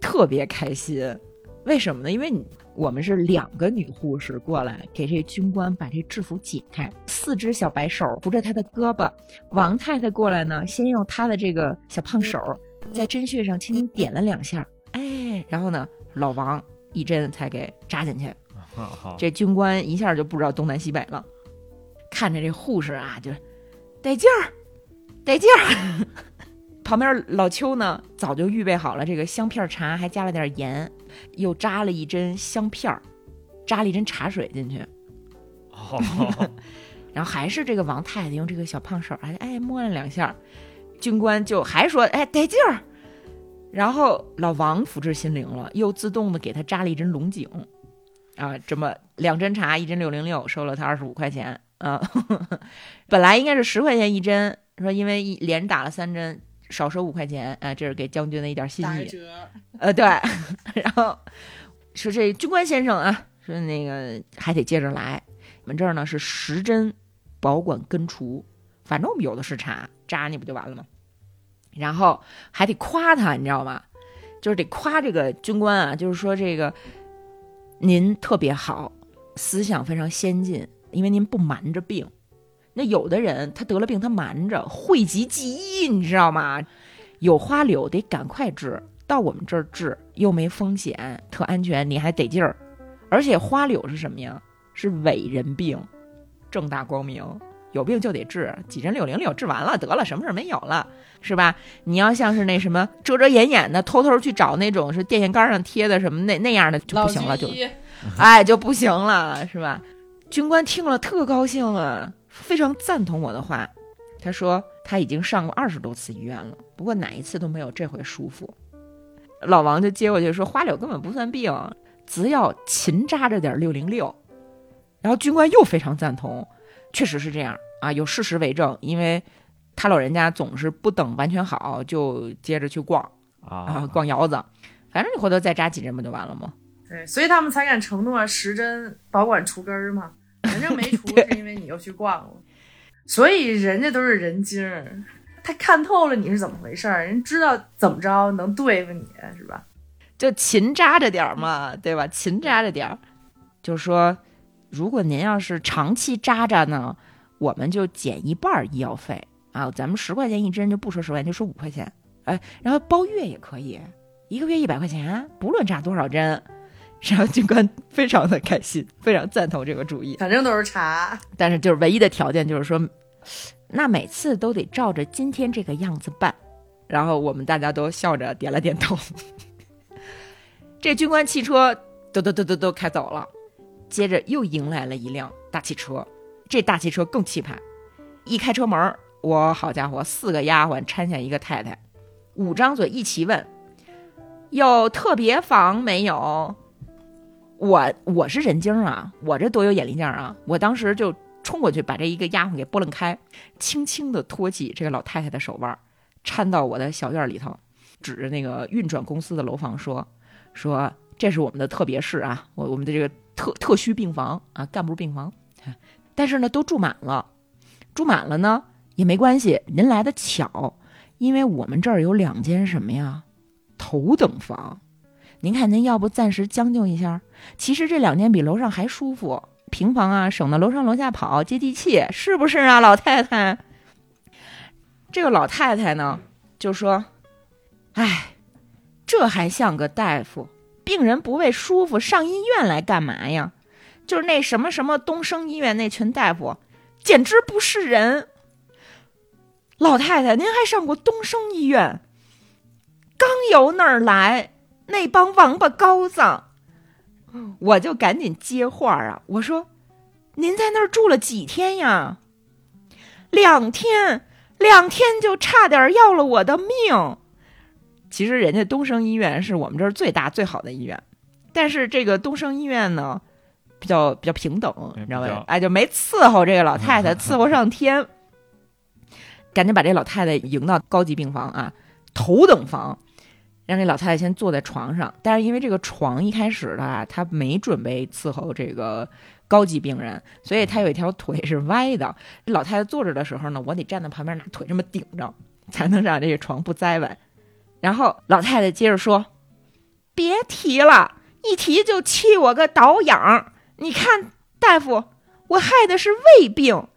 特别开心，为什么呢？因为你我们是两个女护士过来给这军官把这制服解开，四只小白手扶着他的胳膊，王太太过来呢，先用她的这个小胖手。”在针穴上轻轻点了两下，哎，然后呢，老王一针才给扎进去。这军官一下就不知道东南西北了，看着这护士啊，就得劲儿，得劲儿。旁边老邱呢，早就预备好了这个香片茶，还加了点盐，又扎了一针香片儿，扎了一针茶水进去。然后还是这个王太太用这个小胖手，哎哎摸了两下。军官就还说：“哎，得劲儿。”然后老王福至心灵了，又自动的给他扎了一针龙井，啊，这么两针茶，一针六零六，收了他二十五块钱啊。本来应该是十块钱一针，说因为一连打了三针，少收五块钱，啊，这是给将军的一点心意。呃，对。然后说这军官先生啊，说那个还得接着来，我们这儿呢是十针，保管根除。反正我们有的是茶扎你不就完了吗？然后还得夸他，你知道吗？就是得夸这个军官啊，就是说这个您特别好，思想非常先进，因为您不瞒着病。那有的人他得了病，他瞒着，讳疾忌医，你知道吗？有花柳得赶快治，到我们这儿治又没风险，特安全，你还得劲儿。而且花柳是什么呀？是伟人病，正大光明。有病就得治，几针六零六治完了得了，什么事没有了，是吧？你要像是那什么遮遮掩掩的，偷偷去找那种是电线杆上贴的什么那那样的就不行了，就，哎就不行了，是吧？军官听了特高兴啊，非常赞同我的话。他说他已经上过二十多次医院了，不过哪一次都没有这回舒服。老王就接过去说花柳根本不算病，只要勤扎着点六零六。然后军官又非常赞同，确实是这样。啊，有事实为证，因为他老人家总是不等完全好就接着去逛啊，逛窑子，反正你回头再扎几针不就完了吗？对，所以他们才敢承诺十针保管除根儿嘛。反正没除，是因为你又去逛了，所以人家都是人精儿，他看透了你是怎么回事儿，人知道怎么着能对付你是吧？就勤扎着点儿嘛，对吧？勤扎着点儿，就是说，如果您要是长期扎扎呢。我们就减一半医药费啊，咱们十块钱一针就不说十块钱，就说五块钱，哎，然后包月也可以，一个月一百块钱，不论扎多少针。然后军官非常的开心，非常赞同这个主意。反正都是查，但是就是唯一的条件就是说，那每次都得照着今天这个样子办。然后我们大家都笑着点了点头。这军官汽车嘟嘟嘟嘟都开走了，接着又迎来了一辆大汽车。这大汽车更气派，一开车门，我好家伙，四个丫鬟搀下一个太太，五张嘴一起问：“有特别房没有？”我我是人精啊，我这多有眼力劲啊！我当时就冲过去把这一个丫鬟给拨楞开，轻轻地托起这个老太太的手腕，搀到我的小院里头，指着那个运转公司的楼房说：“说这是我们的特别室啊，我我们的这个特特需病房啊，干部病房。”但是呢，都住满了，住满了呢也没关系。您来的巧，因为我们这儿有两间什么呀？头等房。您看，您要不暂时将就一下？其实这两间比楼上还舒服，平房啊，省得楼上楼下跑，接地气，是不是啊，老太太？这个老太太呢，就说：“哎，这还像个大夫？病人不为舒服，上医院来干嘛呀？就是那什么什么东升医院那群大夫，简直不是人。老太太，您还上过东升医院？刚由那儿来。”那帮王八羔子，我就赶紧接话啊！我说：“您在那儿住了几天呀？”两天，两天就差点要了我的命。其实人家东升医院是我们这儿最大最好的医院，但是这个东升医院呢，比较比较平等，你知道吧？哎，就没伺候这个老太太，伺候上天，赶紧把这老太太迎到高级病房啊，头等房。让这老太太先坐在床上，但是因为这个床一开始的她没准备伺候这个高级病人，所以她有一条腿是歪的。这老太太坐着的时候呢，我得站在旁边拿腿这么顶着，才能让这个床不栽歪。然后老太太接着说：“别提了，一提就气我个倒痒。你看大夫，我害的是胃病，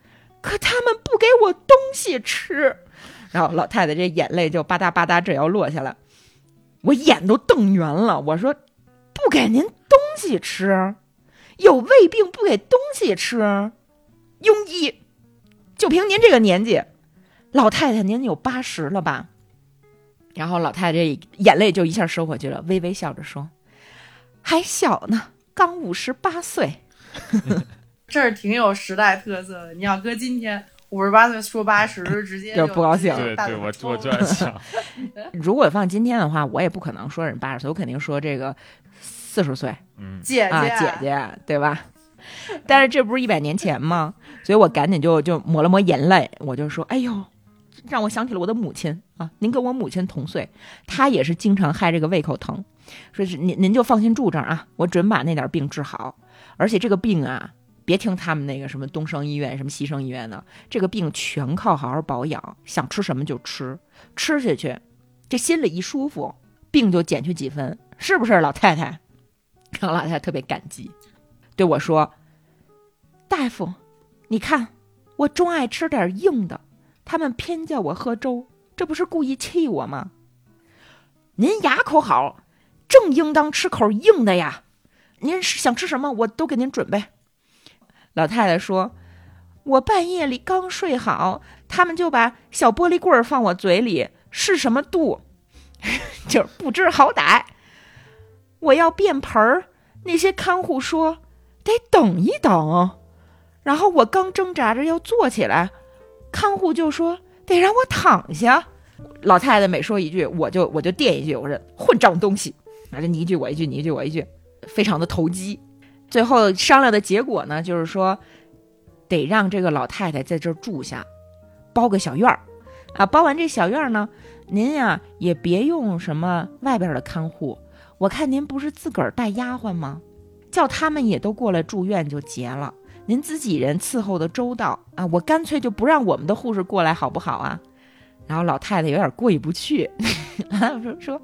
可他们不给我东西吃。”然后老太太这眼泪就吧嗒吧嗒这要落下来。我眼都瞪圆了，我说：“不给您东西吃，有胃病不给东西吃，庸医。就凭您这个年纪，老太太您有八十了吧？”然后老太太这眼泪就一下收回去了，微微笑着说：“还小呢，刚五十八岁。”这儿挺有时代特色的。你要搁今天。五十八岁说八十，直接就不高兴。对对，我我就在想，如果放今天的话，我也不可能说人八十岁，我肯定说这个四十岁，嗯，姐姐姐姐，对吧？但是这不是一百年前吗？所以我赶紧就就抹了抹眼泪，我就说：“哎呦，让我想起了我的母亲啊！您跟我母亲同岁，她也是经常害这个胃口疼，说是您您就放心住这儿啊，我准把那点病治好，而且这个病啊。”别听他们那个什么东升医院、什么西升医院的，这个病全靠好好保养，想吃什么就吃，吃下去，这心里一舒服，病就减去几分，是不是老太太？然 后老太太特别感激，对我说：“大夫，你看我钟爱吃点硬的，他们偏叫我喝粥，这不是故意气我吗？您牙口好，正应当吃口硬的呀。您想吃什么，我都给您准备。”老太太说：“我半夜里刚睡好，他们就把小玻璃棍儿放我嘴里，是什么度？就是不知好歹。我要便盆儿，那些看护说得等一等。然后我刚挣扎着要坐起来，看护就说得让我躺下。老太太每说一句，我就我就垫一句，我说混账东西，反正你一句我一句，你一句我一句，非常的投机。”最后商量的结果呢，就是说，得让这个老太太在这儿住下，包个小院儿，啊，包完这小院儿呢，您呀也别用什么外边的看护，我看您不是自个儿带丫鬟吗？叫他们也都过来住院就结了，您自己人伺候的周到啊，我干脆就不让我们的护士过来好不好啊？然后老太太有点过意不去，说说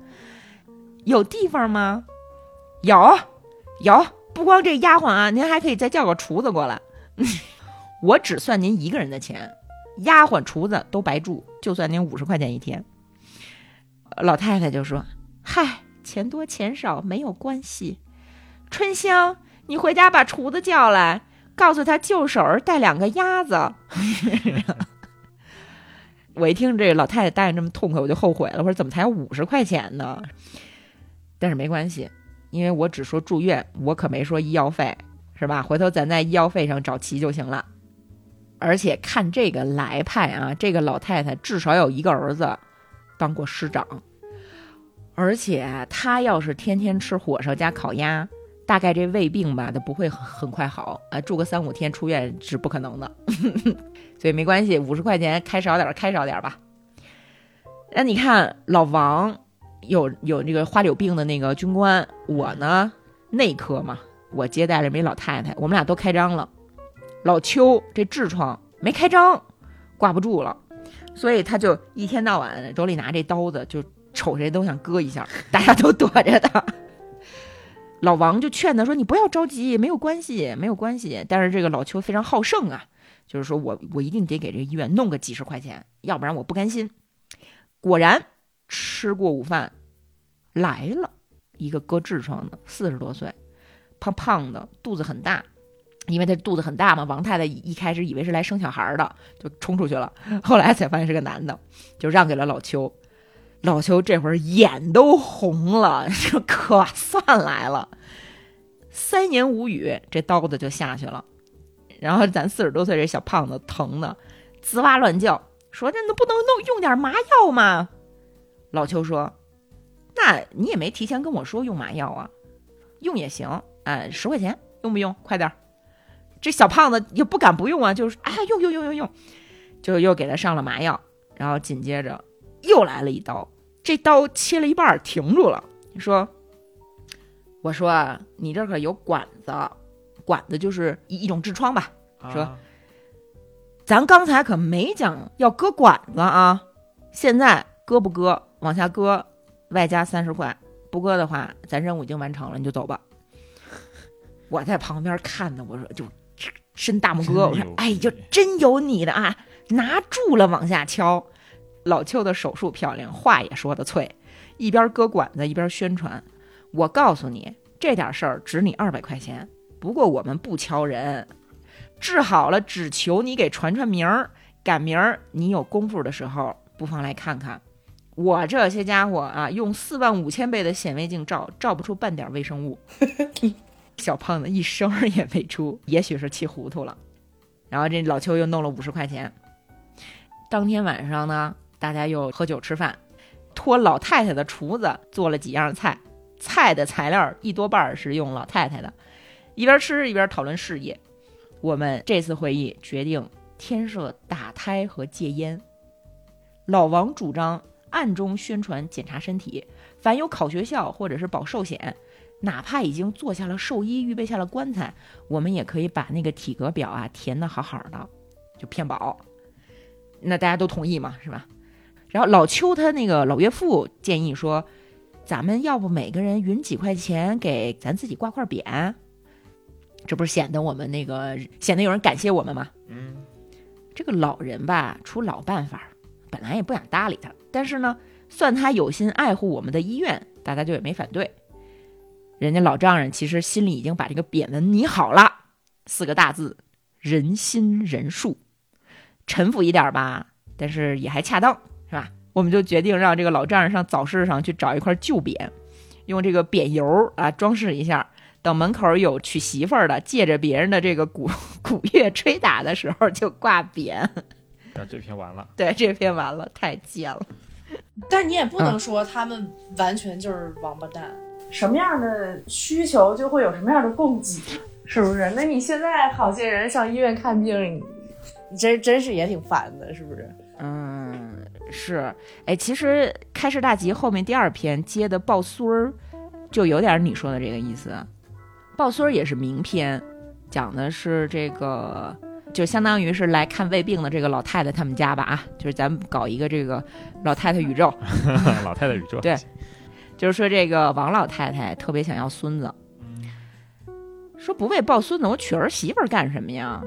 有地方吗？有，有。不光这丫鬟啊，您还可以再叫个厨子过来。我只算您一个人的钱，丫鬟、厨子都白住，就算您五十块钱一天。老太太就说：“嗨，钱多钱少没有关系。春香，你回家把厨子叫来，告诉他就手儿带两个鸭子。”我一听这老太太答应这么痛快，我就后悔了。我说怎么才五十块钱呢？但是没关系。因为我只说住院，我可没说医药费，是吧？回头咱在医药费上找齐就行了。而且看这个来派啊，这个老太太至少有一个儿子当过师长，而且她要是天天吃火烧加烤鸭，大概这胃病吧，她不会很很快好啊，住个三五天出院是不可能的。所以没关系，五十块钱开少点，开少点吧。那你看老王。有有那个花柳病的那个军官，我呢内科嘛，我接待了没老太太，我们俩都开张了。老邱这痔疮没开张，挂不住了，所以他就一天到晚手里拿这刀子就瞅谁都想割一下，大家都躲着他。老王就劝他说：“你不要着急，没有关系，没有关系。”但是这个老邱非常好胜啊，就是说我我一定得给这个医院弄个几十块钱，要不然我不甘心。果然，吃过午饭来了一个割痔疮的，四十多岁，胖胖的，肚子很大。因为他肚子很大嘛，王太太一开始以为是来生小孩的，就冲出去了。后来才发现是个男的，就让给了老邱。老邱这会儿眼都红了，就可算来了。三言无语，这刀子就下去了。然后咱四十多岁这小胖子疼的吱哇乱叫，说：“这能不能弄用点麻药吗？”老邱说：“那你也没提前跟我说用麻药啊，用也行，哎，十块钱用不用？快点儿。”这小胖子也不敢不用啊，就是啊，用用用用用，就又给他上了麻药，然后紧接着又来了一刀，这刀切了一半停住了。你说，我说你这可有管子，管子就是一一种痔疮吧？说，咱刚才可没讲要割管子啊，现在割不割？往下割，外加三十块，不割的话，咱任务已经完成了，你就走吧。我在旁边看的，我说就。伸大拇哥，我说：“哎，就真有你的啊！拿住了往下敲。”老邱的手术漂亮，话也说的脆，一边割管子一边宣传：“我告诉你，这点事儿值你二百块钱。不过我们不敲人，治好了只求你给传传名儿。赶明儿你有功夫的时候，不妨来看看。我这些家伙啊，用四万五千倍的显微镜照，照不出半点微生物。”小胖子一声也没出，也许是气糊涂了。然后这老邱又弄了五十块钱。当天晚上呢，大家又喝酒吃饭，托老太太的厨子做了几样菜，菜的材料一多半是用老太太的。一边吃一边讨论事业。我们这次会议决定天设打胎和戒烟。老王主张暗中宣传检查身体，凡有考学校或者是保寿险。哪怕已经做下了寿衣，预备下了棺材，我们也可以把那个体格表啊填的好好的，就骗保。那大家都同意嘛，是吧？然后老邱他那个老岳父建议说，咱们要不每个人匀几块钱给咱自己挂块匾，这不是显得我们那个显得有人感谢我们吗？嗯，这个老人吧出老办法，本来也不想搭理他，但是呢，算他有心爱护我们的医院，大家就也没反对。人家老丈人其实心里已经把这个匾文拟好了，四个大字：仁心仁术，陈腐一点吧，但是也还恰当，是吧？我们就决定让这个老丈人上早市上去找一块旧匾，用这个匾油啊装饰一下。等门口有娶媳妇儿的，借着别人的这个鼓鼓乐吹打的时候就挂匾。那这篇完了。对，这篇完了，太贱了。但你也不能说他们完全就是王八蛋。什么样的需求就会有什么样的供给，是不是？那你现在好些人上医院看病，你真真是也挺烦的，是不是？嗯，是。哎，其实《开市大吉》后面第二篇接的抱孙儿，就有点你说的这个意思。抱孙儿也是名篇，讲的是这个，就相当于是来看胃病的这个老太太他们家吧啊，就是咱们搞一个这个老太太宇宙，老太太宇宙，对。就是说，这个王老太太特别想要孙子，说不为抱孙子，我娶儿媳妇干什么呀？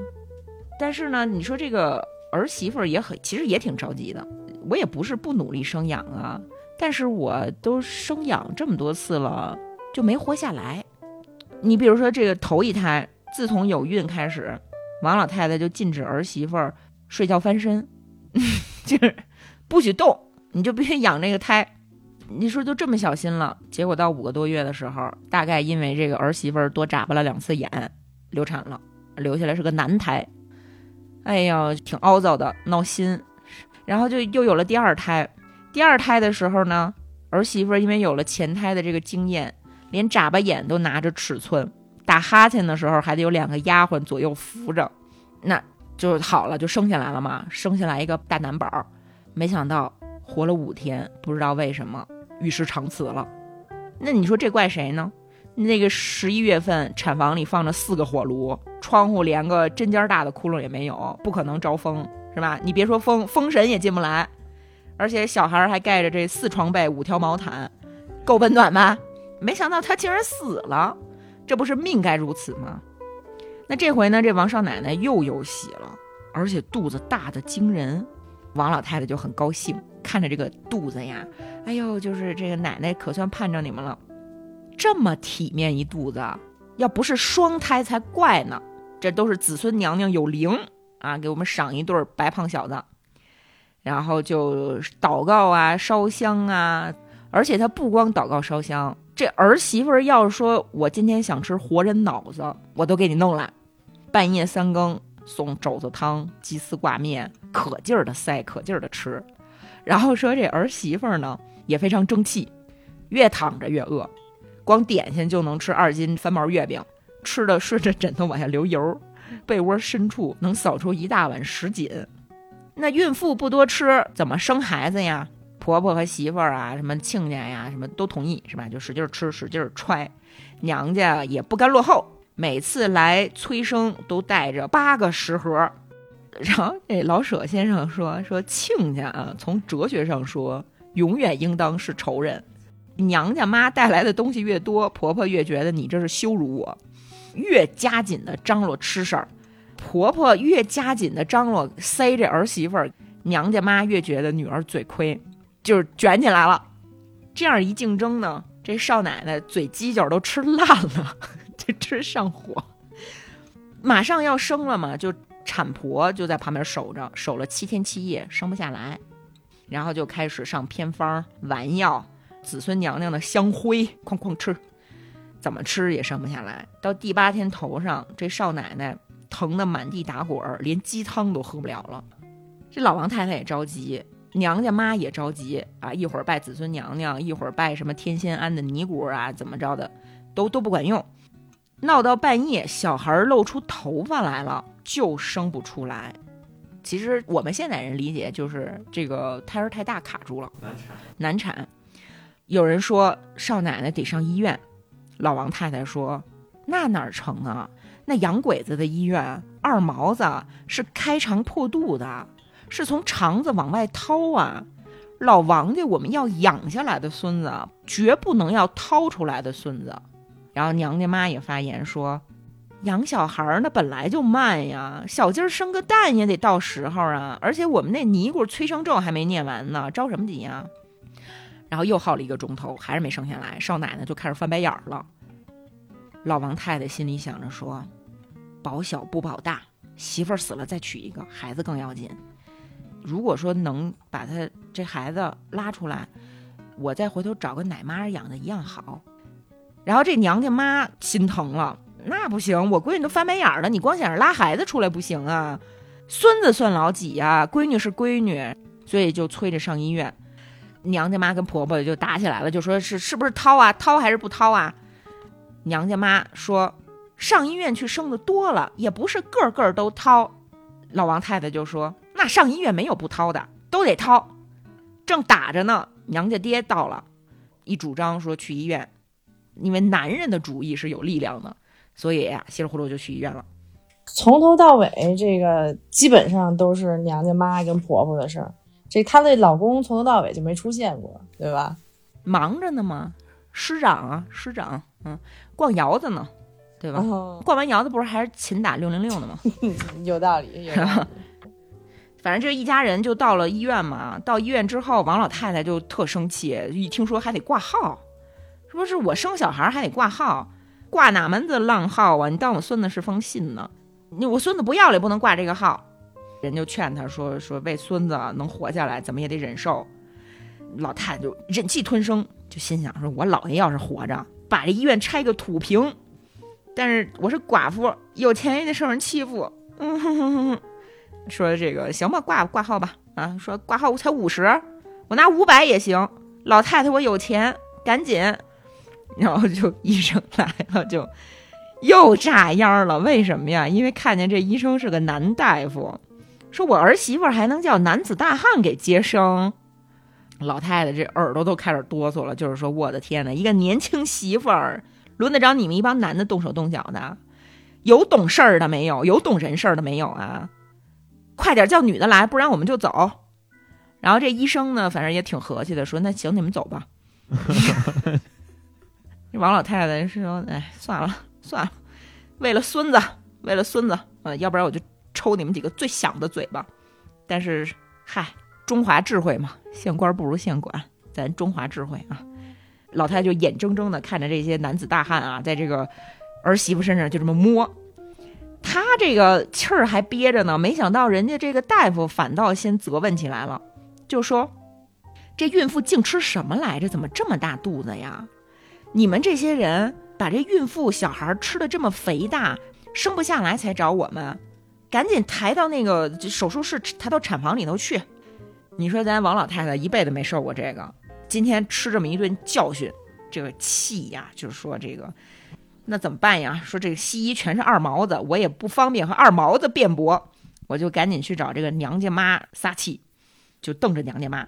但是呢，你说这个儿媳妇也很，其实也挺着急的。我也不是不努力生养啊，但是我都生养这么多次了，就没活下来。你比如说这个头一胎，自从有孕开始，王老太太就禁止儿媳妇儿睡觉翻身，就是不许动，你就必须养这个胎。你说都这么小心了，结果到五个多月的时候，大概因为这个儿媳妇儿多眨巴了两次眼，流产了，留下来是个男胎。哎呀，挺凹糟的，闹心。然后就又有了第二胎。第二胎的时候呢，儿媳妇儿因为有了前胎的这个经验，连眨巴眼都拿着尺寸，打哈欠的时候还得有两个丫鬟左右扶着，那就好了，就生下来了嘛，生下来一个大男宝。没想到活了五天，不知道为什么。与世长辞了，那你说这怪谁呢？那个十一月份产房里放着四个火炉，窗户连个针尖大的窟窿也没有，不可能招风，是吧？你别说风，风神也进不来。而且小孩还盖着这四床被五条毛毯，够温暖吧？没想到他竟然死了，这不是命该如此吗？那这回呢，这王少奶奶又有喜了，而且肚子大的惊人。王老太太就很高兴，看着这个肚子呀，哎呦，就是这个奶奶可算盼着你们了，这么体面一肚子，要不是双胎才怪呢。这都是子孙娘娘有灵啊，给我们赏一对白胖小子，然后就祷告啊，烧香啊，而且他不光祷告烧香，这儿媳妇儿要是说我今天想吃活人脑子，我都给你弄来，半夜三更送肘子汤、鸡丝挂面，可劲儿的塞，可劲儿的吃。然后说这儿媳妇儿呢也非常争气，越躺着越饿，光点心就能吃二斤翻毛月饼。吃的顺着枕头往下流油，被窝深处能扫出一大碗什锦。那孕妇不多吃，怎么生孩子呀？婆婆和媳妇儿啊，什么亲家呀，什么都同意，是吧？就使劲吃，使劲揣。娘家也不甘落后，每次来催生都带着八个食盒。然后这老舍先生说：“说亲家啊，从哲学上说，永远应当是仇人。娘家妈带来的东西越多，婆婆越觉得你这是羞辱我。”越加紧的张罗吃事儿，婆婆越加紧的张罗塞这儿媳妇儿，娘家妈越觉得女儿嘴亏，就是卷起来了。这样一竞争呢，这少奶奶嘴犄角都吃烂了，就吃上火。马上要生了嘛，就产婆就在旁边守着，守了七天七夜，生不下来，然后就开始上偏方、丸药，子孙娘娘的香灰，哐哐吃。怎么吃也生不下来，到第八天头上，这少奶奶疼得满地打滚，连鸡汤都喝不了了。这老王太太也着急，娘家妈也着急啊！一会儿拜子孙娘娘，一会儿拜什么天仙庵的尼姑啊，怎么着的，都都不管用。闹到半夜，小孩露出头发来了，就生不出来。其实我们现代人理解就是这个胎儿太大卡住了，难产。难产。有人说少奶奶得上医院。老王太太说：“那哪成啊？那洋鬼子的医院，二毛子是开肠破肚的，是从肠子往外掏啊！老王家我们要养下来的孙子，绝不能要掏出来的孙子。”然后娘家妈也发言说：“养小孩儿那本来就慢呀，小鸡儿生个蛋也得到时候啊！而且我们那尼姑催生咒还没念完呢，着什么急呀？”然后又耗了一个钟头，还是没生下来。少奶奶就开始翻白眼儿了。老王太太心里想着说：“保小不保大，媳妇儿死了再娶一个，孩子更要紧。如果说能把他这孩子拉出来，我再回头找个奶妈养的一样好。”然后这娘家妈心疼了：“那不行，我闺女都翻白眼了，你光想着拉孩子出来不行啊！孙子算老几呀？闺女是闺女，所以就催着上医院。”娘家妈跟婆婆就打起来了，就说是是不是掏啊？掏还是不掏啊？娘家妈说上医院去生的多了，也不是个个都掏。老王太太就说那上医院没有不掏的，都得掏。正打着呢，娘家爹到了，一主张说去医院，因为男人的主意是有力量的，所以呀，稀里糊涂就去医院了。从头到尾，这个基本上都是娘家妈跟婆婆的事儿。这她的老公从头到尾就没出现过，对吧？忙着呢嘛，师长啊，师长，嗯，逛窑子呢，对吧？逛完窑子不是还是勤打六零六呢吗？有道理，有道理。反正这一家人就到了医院嘛。到医院之后，王老太太就特生气，一听说还得挂号，说是我生小孩还得挂号，挂哪门子浪号啊？你当我孙子是封信呢？你我孙子不要了也不能挂这个号。人就劝他说：“说为孙子能活下来，怎么也得忍受。”老太太就忍气吞声，就心想：“说我姥爷要是活着，把这医院拆个土平。但是我是寡妇，有钱也得受人欺负。”嗯哼哼哼，说这个行吧，挂挂号吧。啊，说挂号才五十，我拿五百也行。老太太，我有钱，赶紧。然后就医生来了，就又炸烟了。为什么呀？因为看见这医生是个男大夫。说我儿媳妇还能叫男子大汉给接生，老太太这耳朵都开始哆嗦了。就是说，我的天哪，一个年轻媳妇儿轮得着你们一帮男的动手动脚的？有懂事儿的没有？有懂人事儿的没有啊？快点叫女的来，不然我们就走。然后这医生呢，反正也挺和气的，说那行你们走吧。这王老太太说，哎，算了算了，为了孙子，为了孙子，呃，要不然我就抽你们几个最响的嘴巴。但是，嗨，中华智慧嘛，县官不如县管，咱中华智慧啊。老太太就眼睁睁的看着这些男子大汉啊，在这个儿媳妇身上就这么摸，他这个气儿还憋着呢，没想到人家这个大夫反倒先责问起来了，就说这孕妇净吃什么来着？怎么这么大肚子呀？你们这些人把这孕妇小孩吃的这么肥大，生不下来才找我们，赶紧抬到那个手术室，抬到产房里头去。你说咱王老太太一辈子没受过这个。今天吃这么一顿教训，这个气呀，就是说这个，那怎么办呀？说这个西医全是二毛子，我也不方便和二毛子辩驳，我就赶紧去找这个娘家妈撒气，就瞪着娘家妈，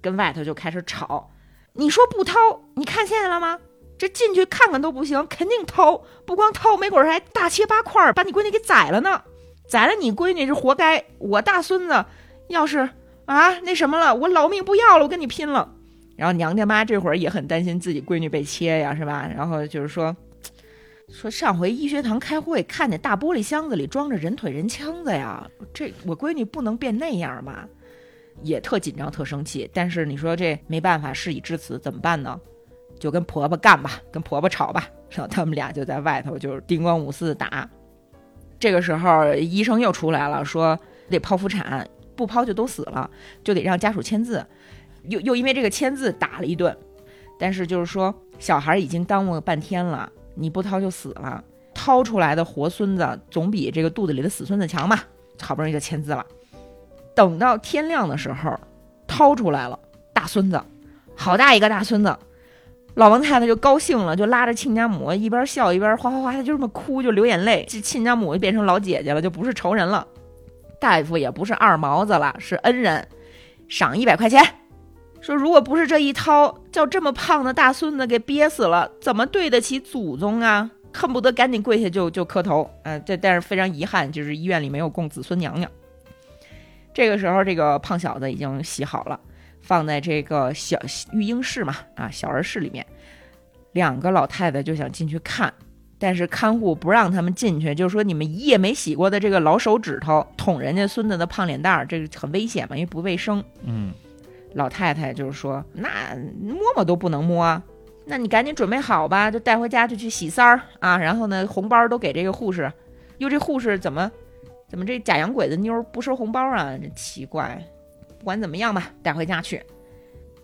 跟外头就开始吵。你说不掏，你看现在了吗？这进去看看都不行，肯定掏，不光掏，没准还大切八块，把你闺女给宰了呢。宰了你闺女是活该，我大孙子要是啊那什么了，我老命不要了，我跟你拼了。然后娘家妈这会儿也很担心自己闺女被切呀，是吧？然后就是说，说上回医学堂开会，看见大玻璃箱子里装着人腿人腔子呀，这我闺女不能变那样吧？也特紧张，特生气。但是你说这没办法，事已至此，怎么办呢？就跟婆婆干吧，跟婆婆吵吧。然后他们俩就在外头就是叮咣五四打。这个时候医生又出来了，说得剖腹产，不剖就都死了，就得让家属签字。又又因为这个签字打了一顿，但是就是说小孩已经耽误了半天了，你不掏就死了，掏出来的活孙子总比这个肚子里的死孙子强嘛。好不容易就签字了，等到天亮的时候，掏出来了大孙子，好大一个大孙子，老王太太就高兴了，就拉着亲家母一边笑一边哗哗哗，她就这么哭，就流眼泪。这亲家母就变成老姐姐了，就不是仇人了，大夫也不是二毛子了，是恩人，赏一百块钱。说，如果不是这一掏，叫这么胖的大孙子给憋死了，怎么对得起祖宗啊？恨不得赶紧跪下就就磕头。嗯，这但是非常遗憾，就是医院里没有供子孙娘娘。这个时候，这个胖小子已经洗好了，放在这个小育婴室嘛，啊，小儿室里面。两个老太太就想进去看，但是看护不让他们进去，就是说你们一夜没洗过的这个老手指头捅人家孙子的胖脸蛋儿，这个很危险嘛，因为不卫生。嗯。老太太就是说，那摸摸都不能摸，那你赶紧准备好吧，就带回家就去洗三儿啊。然后呢，红包都给这个护士。哟，这护士怎么怎么这假洋鬼子妞不收红包啊？这奇怪。不管怎么样吧，带回家去。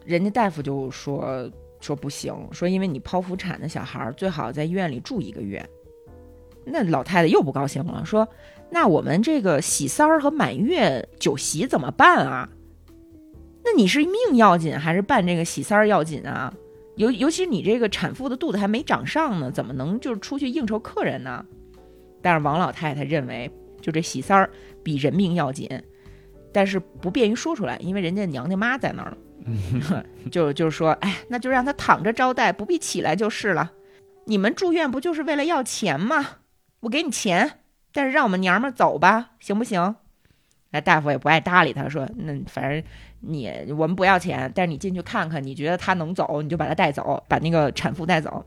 人家大夫就说说不行，说因为你剖腹产的小孩最好在医院里住一个月。那老太太又不高兴了，说那我们这个喜三儿和满月酒席怎么办啊？那你是命要紧还是办这个喜三儿要紧啊？尤尤其你这个产妇的肚子还没长上呢，怎么能就是出去应酬客人呢？但是王老太太认为，就这喜三儿比人命要紧，但是不便于说出来，因为人家娘家妈在那儿呢。就就是说，哎，那就让他躺着招待，不必起来就是了。你们住院不就是为了要钱吗？我给你钱，但是让我们娘们走吧，行不行？那大夫也不爱搭理他，说那反正。你我们不要钱，但是你进去看看，你觉得他能走，你就把他带走，把那个产妇带走。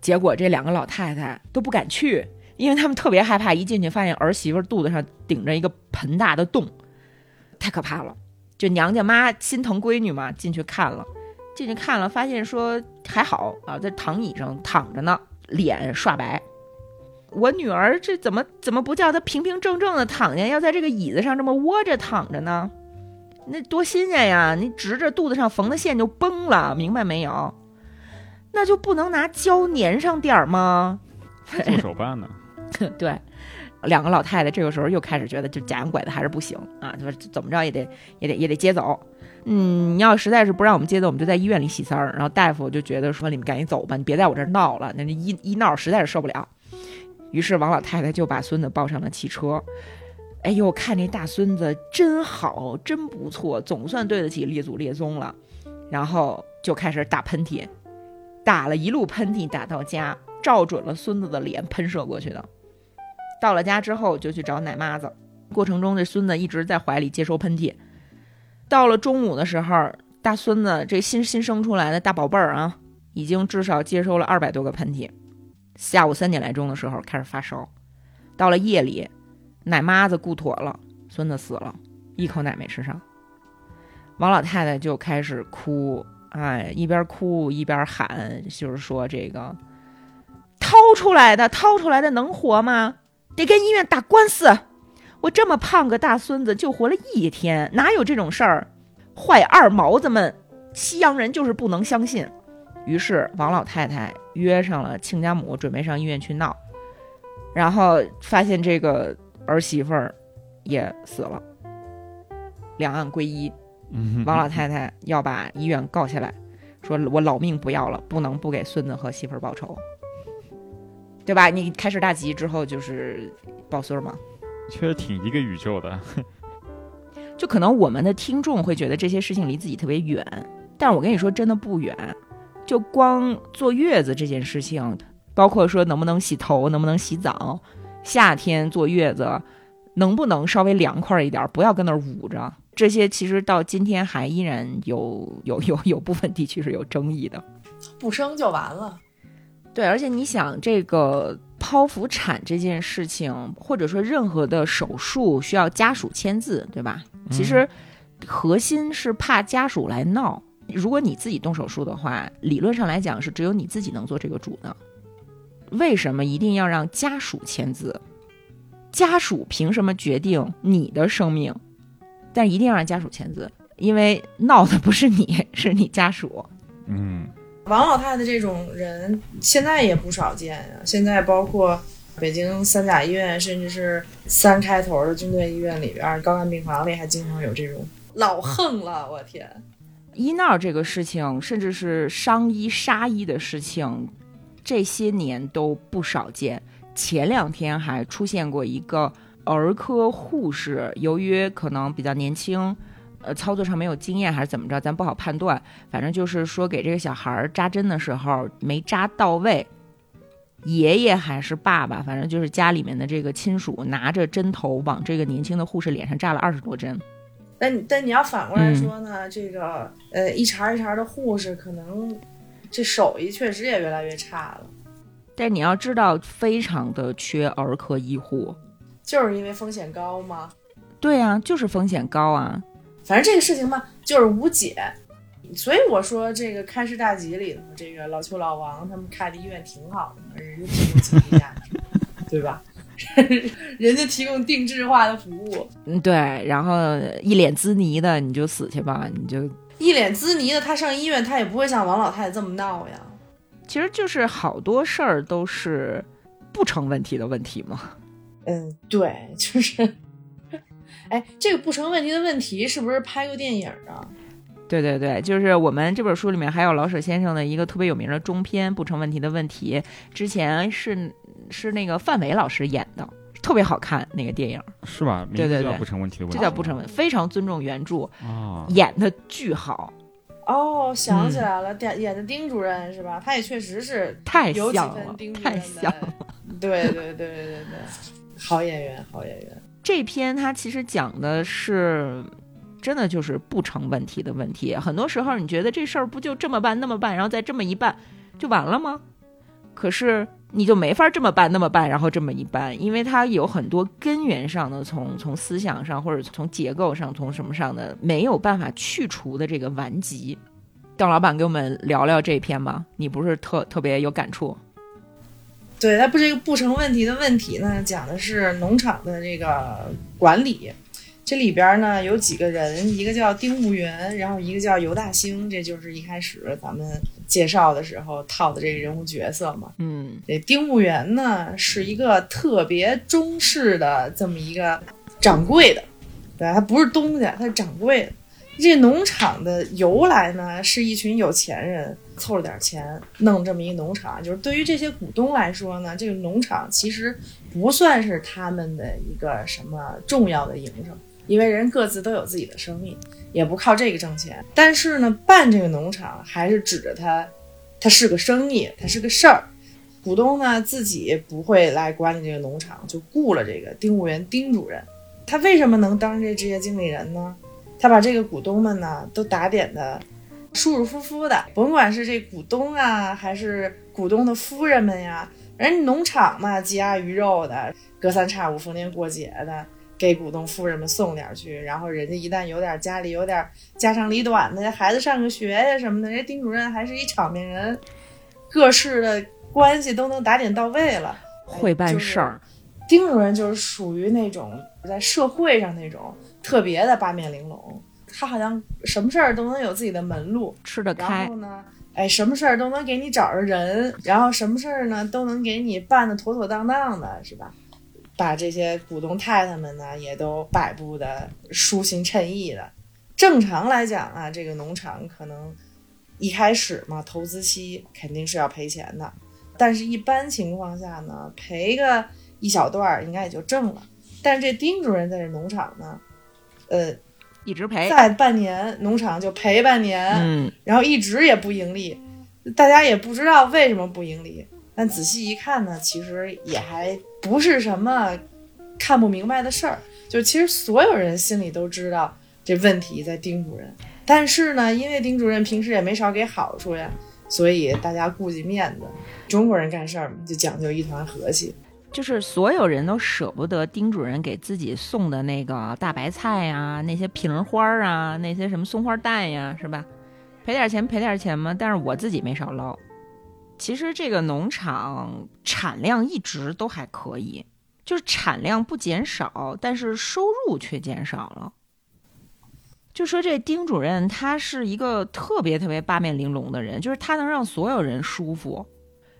结果这两个老太太都不敢去，因为他们特别害怕，一进去发现儿媳妇肚子上顶着一个盆大的洞，太可怕了。就娘家妈心疼闺女嘛，进去看了，进去看了，发现说还好啊，在躺椅上躺着呢，脸刷白。我女儿这怎么怎么不叫她平平正正的躺下，要在这个椅子上这么窝着躺着呢？那多新鲜呀！你直着肚子上缝的线就崩了，明白没有？那就不能拿胶粘上点儿吗？做手办呢？对，两个老太太这个时候又开始觉得，就假洋拐子还是不行啊！就说怎么着也得也得也得接走。嗯，你要实在是不让我们接走，我们就在医院里洗三儿。然后大夫就觉得说，你们赶紧走吧，你别在我这儿闹了。那一一闹，实在是受不了。于是王老太太就把孙子抱上了汽车。哎呦，看这大孙子真好，真不错，总算对得起列祖列宗了。然后就开始打喷嚏，打了一路喷嚏，打到家，照准了孙子的脸喷射过去的。到了家之后，就去找奶妈子。过程中，这孙子一直在怀里接收喷嚏。到了中午的时候，大孙子这新新生出来的大宝贝儿啊，已经至少接收了二百多个喷嚏。下午三点来钟的时候开始发烧，到了夜里，奶妈子顾妥了，孙子死了，一口奶没吃上。王老太太就开始哭，哎，一边哭一边喊，就是说这个掏出来的，掏出来的能活吗？得跟医院打官司。我这么胖个大孙子就活了一天，哪有这种事儿？坏二毛子们，西洋人就是不能相信。于是王老太太约上了亲家母，准备上医院去闹，然后发现这个儿媳妇儿也死了，两岸归一。嗯，王老太太要把医院告下来，说我老命不要了，不能不给孙子和媳妇儿报仇，对吧？你开始大吉之后就是抱孙儿嘛。确实挺一个宇宙的。就可能我们的听众会觉得这些事情离自己特别远，但是我跟你说，真的不远。就光坐月子这件事情，包括说能不能洗头，能不能洗澡，夏天坐月子能不能稍微凉快一点，不要跟那儿捂着，这些其实到今天还依然有 有有有部分地区是有争议的。不生就完了。对，而且你想，这个剖腹产这件事情，或者说任何的手术需要家属签字，对吧？其实核心是怕家属来闹。如果你自己动手术的话，理论上来讲是只有你自己能做这个主的。为什么一定要让家属签字？家属凭什么决定你的生命？但一定要让家属签字，因为闹的不是你，是你家属。嗯，王老太太这种人现在也不少见呀。现在包括北京三甲医院，甚至是三开头的军队医院里边，高干病房里还经常有这种老横了。我天！医闹这个事情，甚至是伤医杀医的事情，这些年都不少见。前两天还出现过一个儿科护士，由于可能比较年轻，呃，操作上没有经验还是怎么着，咱不好判断。反正就是说给这个小孩扎针的时候没扎到位，爷爷还是爸爸，反正就是家里面的这个亲属拿着针头往这个年轻的护士脸上扎了二十多针。但但你要反过来说呢，这个呃一茬一茬的护士，可能这手艺确实也越来越差了。但你要知道，非常的缺儿科医护，就是因为风险高吗？对啊，就是风险高啊。反正这个事情嘛，就是无解。所以我说这个开市大吉里头，这个老邱老王他们开的医院挺好的，人家提供心理价值，对吧？人家提供定制化的服务，嗯，对，然后一脸滋泥的，你就死去吧，你就一脸滋泥的，他上医院他也不会像王老太太这么闹呀。其实就是好多事儿都是不成问题的问题嘛。嗯，对，就是，哎，这个不成问题的问题是不是拍过电影啊？对对对，就是我们这本书里面还有老舍先生的一个特别有名的中篇《不成问题的问题》，之前是是那个范伟老师演的，特别好看那个电影，是吧？名对对对不成问题的问题，这叫不成问，非常尊重原著，啊。演的巨好，哦，想起来了，演、演的丁主任是吧？他也确实是太有几像了分丁，主太任像的了。，对对对对对对，好演员，好演员。这篇他其实讲的是，真的就是不成问题的问题。很多时候你觉得这事儿不就这么办那么办，然后再这么一办就完了吗？可是你就没法这么办那么办，然后这么一办，因为它有很多根源上的，从从思想上或者从结构上，从什么上的没有办法去除的这个顽疾。邓老板给我们聊聊这篇吧，你不是特特别有感触？对，它不这个不成问题的问题呢，讲的是农场的这个管理。这里边呢有几个人，一个叫丁务员，然后一个叫尤大兴，这就是一开始咱们介绍的时候套的这个人物角色嘛。嗯这丁务员呢是一个特别中式的这么一个掌柜的，对吧？他不是东家，他是掌柜的。这农场的由来呢，是一群有钱人凑了点钱弄这么一农场。就是对于这些股东来说呢，这个农场其实不算是他们的一个什么重要的营生，因为人各自都有自己的生意，也不靠这个挣钱。但是呢，办这个农场还是指着他，它是个生意，它是个事儿。股东呢自己不会来管理这个农场，就雇了这个丁务员丁主任。他为什么能当这职业经理人呢？他把这个股东们呢都打点的舒舒服服的，甭管是这股东啊，还是股东的夫人们呀，人农场嘛，鸡鸭鱼肉的，隔三差五逢年过节的。给股东夫人们送点去，然后人家一旦有点家里有点家长里短的，孩子上个学呀什么的，人家丁主任还是一场面人，各式的关系都能打点到位了，会办事儿。丁主任就是属于那种在社会上那种特别的八面玲珑，他好像什么事儿都能有自己的门路，吃得开。然后呢，哎，什么事儿都能给你找着人，然后什么事儿呢都能给你办的妥妥当当的，是吧？把这些股东太太们呢，也都摆布的舒心称意的。正常来讲啊，这个农场可能一开始嘛，投资期肯定是要赔钱的，但是一般情况下呢，赔个一小段儿应该也就挣了。但是这丁主任在这农场呢，呃，一直赔，在半年农场就赔半年，嗯，然后一直也不盈利，大家也不知道为什么不盈利。但仔细一看呢，其实也还。不是什么看不明白的事儿，就其实所有人心里都知道这问题在丁主任，但是呢，因为丁主任平时也没少给好处呀，所以大家顾及面子。中国人干事儿就讲究一团和气，就是所有人都舍不得丁主任给自己送的那个大白菜呀，那些瓶花儿啊，那些什么松花蛋呀，是吧？赔点钱赔点钱嘛，但是我自己没少捞。其实这个农场产量一直都还可以，就是产量不减少，但是收入却减少了。就说这丁主任他是一个特别特别八面玲珑的人，就是他能让所有人舒服。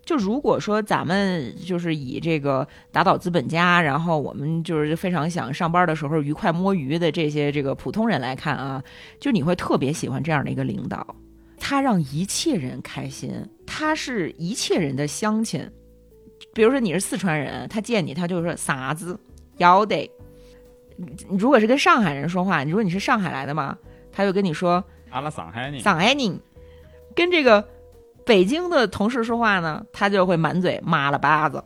就如果说咱们就是以这个打倒资本家，然后我们就是非常想上班的时候愉快摸鱼的这些这个普通人来看啊，就你会特别喜欢这样的一个领导。他让一切人开心，他是一切人的乡亲。比如说你是四川人，他见你他就说啥子要得。如果是跟上海人说话，你说你是上海来的吗？他就跟你说阿拉上海人，上海人。跟这个北京的同事说话呢，他就会满嘴妈了巴子。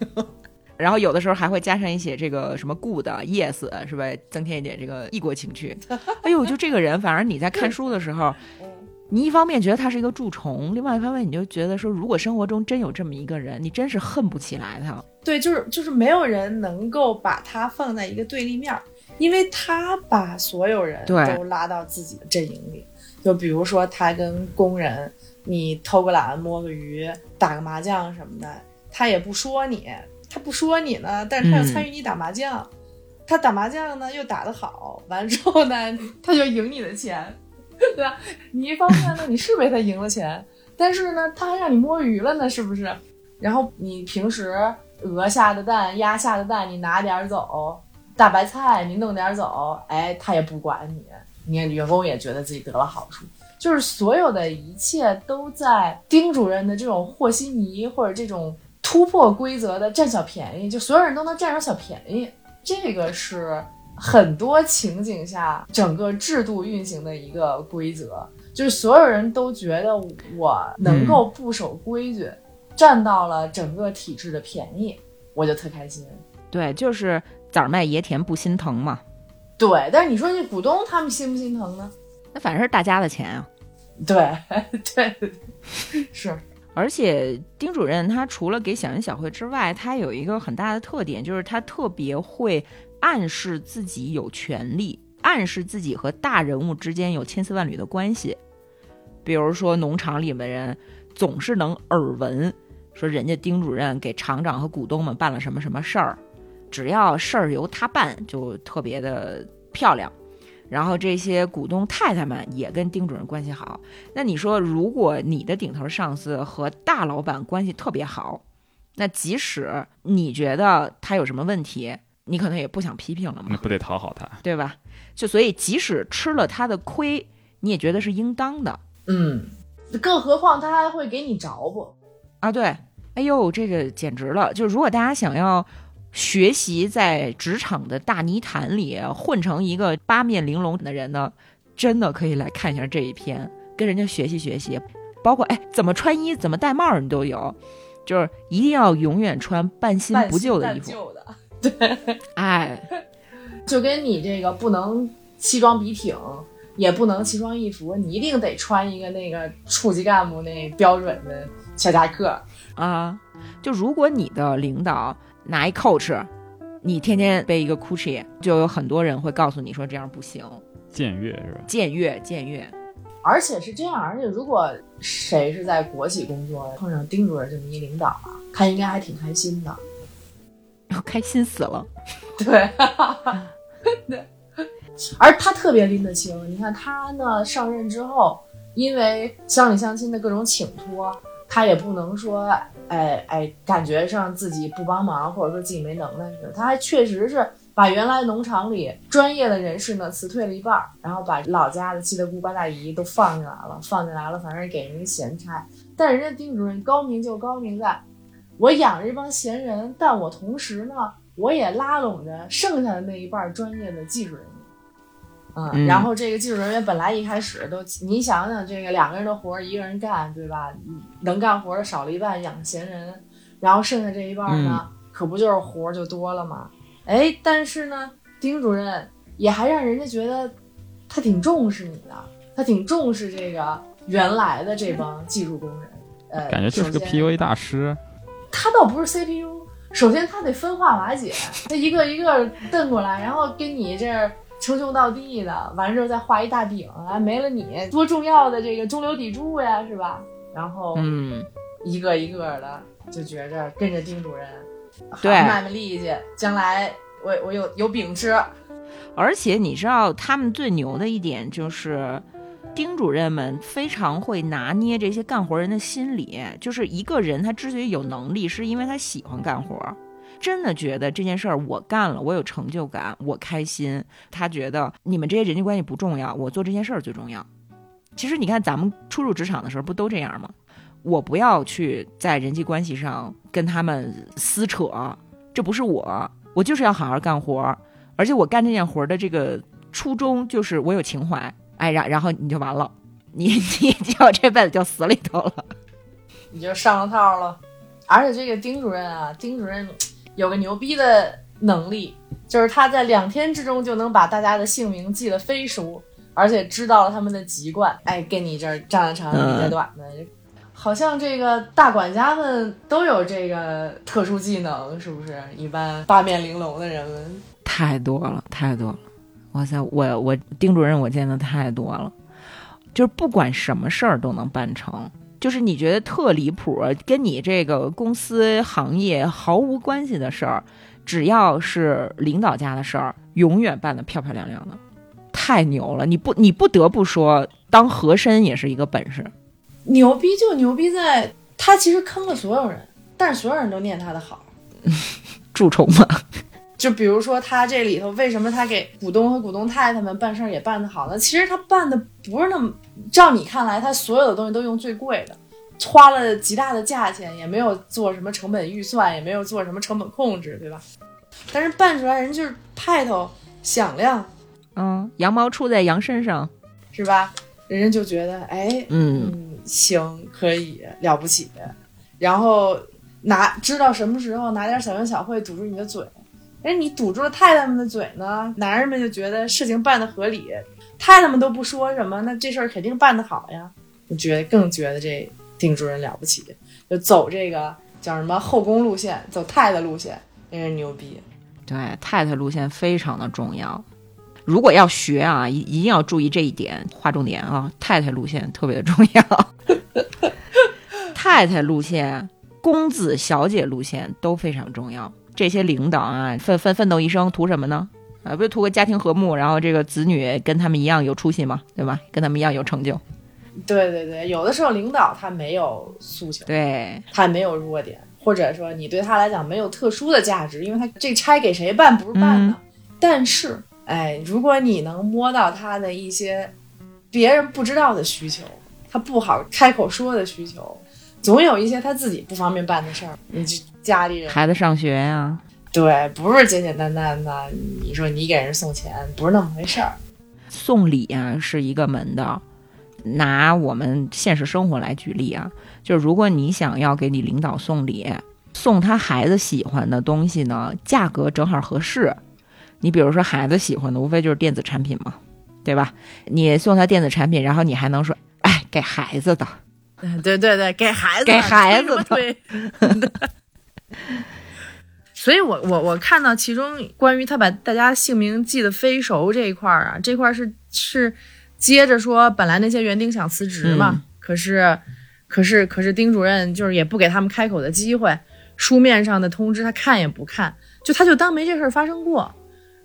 然后有的时候还会加上一些这个什么 good yes 是吧？增添一点这个异国情趣。哎呦，就这个人，反而你在看书的时候，你一方面觉得他是一个蛀虫，另外一方面你就觉得说，如果生活中真有这么一个人，你真是恨不起来他。对，就是就是没有人能够把他放在一个对立面，因为他把所有人都拉到自己的阵营里。就比如说他跟工人，你偷个懒、摸个鱼、打个麻将什么的，他也不说你。他不说你呢，但是他要参与你打麻将，他打麻将呢又打得好，完了之后呢 他就赢你的钱，对吧？你一方面呢你是为他赢了钱，但是呢他还让你摸鱼了呢，是不是？然后你平时鹅下的蛋、鸭下的蛋你拿点走，大白菜你弄点走，哎，他也不管你，你员工也觉得自己得了好处，就是所有的一切都在丁主任的这种和稀泥或者这种。突破规则的占小便宜，就所有人都能占着小便宜，这个是很多情景下整个制度运行的一个规则，就是所有人都觉得我能够不守规矩，占到了整个体制的便宜，我就特开心。对，就是崽卖爷田不心疼嘛。对，但是你说这股东他们心不心疼呢？那反正是大家的钱啊。对 对，是。而且丁主任他除了给小恩小惠之外，他有一个很大的特点，就是他特别会暗示自己有权利，暗示自己和大人物之间有千丝万缕的关系。比如说农场里的人总是能耳闻，说人家丁主任给厂长和股东们办了什么什么事儿，只要事儿由他办，就特别的漂亮。然后这些股东太太们也跟丁主任关系好。那你说，如果你的顶头上司和大老板关系特别好，那即使你觉得他有什么问题，你可能也不想批评了嘛？那不得讨好他，对吧？就所以，即使吃了他的亏，你也觉得是应当的。嗯，更何况他还会给你着不啊！对，哎呦，这个简直了！就如果大家想要。学习在职场的大泥潭里混成一个八面玲珑的人呢，真的可以来看一下这一篇，跟人家学习学习。包括哎，怎么穿衣、怎么戴帽，你都有。就是一定要永远穿半新不旧的衣服。对，哎，就跟你这个不能西装笔挺，也不能奇装异服，你一定得穿一个那个处级干部那标准的小夹克。啊，就如果你的领导拿一 Coach，你天天背一个 Gucci，就有很多人会告诉你说这样不行，僭越是吧？僭越僭越。而且是这样，而且如果谁是在国企工作，碰上丁主任这么一领导啊，他应该还挺开心的。开心死了。对，对，而他特别拎得清。你看他呢，上任之后，因为乡里乡亲的各种请托，他也不能说，哎哎，感觉上自己不帮忙，或者说自己没能耐似的。他还确实是把原来农场里专业的人士呢辞退了一半，然后把老家的七大姑八大姨都放进来了，放进来了，反正给人闲差。但人家丁主任高明就高明在，我养着这帮闲人，但我同时呢。我也拉拢着剩下的那一半专业的技术人员，嗯，嗯然后这个技术人员本来一开始都，你想想这个两个人的活儿一个人干，对吧？能干活的少了一半养闲人，然后剩下这一半呢，可不就是活儿就多了吗？哎，但是呢，丁主任也还让人家觉得他挺重视你的，他挺重视这个原来的这帮技术工人，呃，感觉就是个 PUA 大师。他倒不是 CPU，首先他得分化瓦解，他一个一个瞪过来，然后跟你这儿称兄道弟的，完之后再画一大饼，啊，没了你多重要的这个中流砥柱呀，是吧？然后嗯，一个一个的就觉着跟着丁主任，好对卖卖力气，将来我我有有饼吃。而且你知道他们最牛的一点就是。丁主任们非常会拿捏这些干活人的心理，就是一个人他之所以有能力，是因为他喜欢干活，真的觉得这件事儿我干了，我有成就感，我开心。他觉得你们这些人际关系不重要，我做这件事儿最重要。其实你看咱们初入职场的时候不都这样吗？我不要去在人际关系上跟他们撕扯，这不是我，我就是要好好干活，而且我干这件活的这个初衷就是我有情怀。哎，然然后你就完了，你你就这辈子就死里头了。你就上了套了。而且这个丁主任啊，丁主任有个牛逼的能力，就是他在两天之中就能把大家的姓名记得飞熟，而且知道了他们的籍贯。哎，跟你这儿站的长，理得短的，好像这个大管家们都有这个特殊技能，是不是？一般八面玲珑的人们，太多了，太多了。哇塞，我我丁主任我见的太多了，就是不管什么事儿都能办成，就是你觉得特离谱，跟你这个公司行业毫无关系的事儿，只要是领导家的事儿，永远办得漂漂亮亮的，太牛了！你不你不得不说，当和珅也是一个本事。牛逼就牛逼在他其实坑了所有人，但是所有人都念他的好。蛀虫嘛，就比如说他这里头，为什么他给股东和股东太太们办事儿也办得好呢？其实他办的不是那么，照你看来，他所有的东西都用最贵的，花了极大的价钱，也没有做什么成本预算，也没有做什么成本控制，对吧？但是办出来人就是派头响亮，嗯，羊毛出在羊身上，是吧？人家就觉得，哎，嗯，嗯，行，可以，了不起。然后拿知道什么时候拿点小恩小惠堵住你的嘴，哎，你堵住了太太们的嘴呢，男人们就觉得事情办得合理，太太们都不说什么，那这事儿肯定办得好呀。就觉得更觉得这丁主任了不起，就走这个叫什么后宫路线，走太太路线，那人牛逼。对，太太路线非常的重要。如果要学啊，一一定要注意这一点，划重点啊！太太路线特别的重要，太太路线、公子小姐路线都非常重要。这些领导啊，奋奋奋斗一生图什么呢？啊，不就图个家庭和睦，然后这个子女跟他们一样有出息嘛，对吧？跟他们一样有成就。对对对，有的时候领导他没有诉求，对，他没有弱点，或者说你对他来讲没有特殊的价值，因为他这差给谁办不是办的。但是，哎，如果你能摸到他的一些别人不知道的需求，他不好开口说的需求，总有一些他自己不方便办的事儿，你就家里人孩子上学呀、对，不是简简单单的，你说你给人送钱，不是那么回事儿。送礼啊是一个门道。拿我们现实生活来举例啊，就是如果你想要给你领导送礼，送他孩子喜欢的东西呢，价格正好合适，你比如说孩子喜欢的，无非就是电子产品嘛，对吧？你送他电子产品，然后你还能说，哎，给孩子的，嗯 对对对，给孩子给孩子的 对。所以我我我看到其中关于他把大家姓名记得飞熟这一块儿啊，这块儿是是接着说，本来那些园丁想辞职嘛，嗯可是可是可是丁主任就是也不给他们开口的机会，书面上的通知他看也不看，就他就当没这事儿发生过。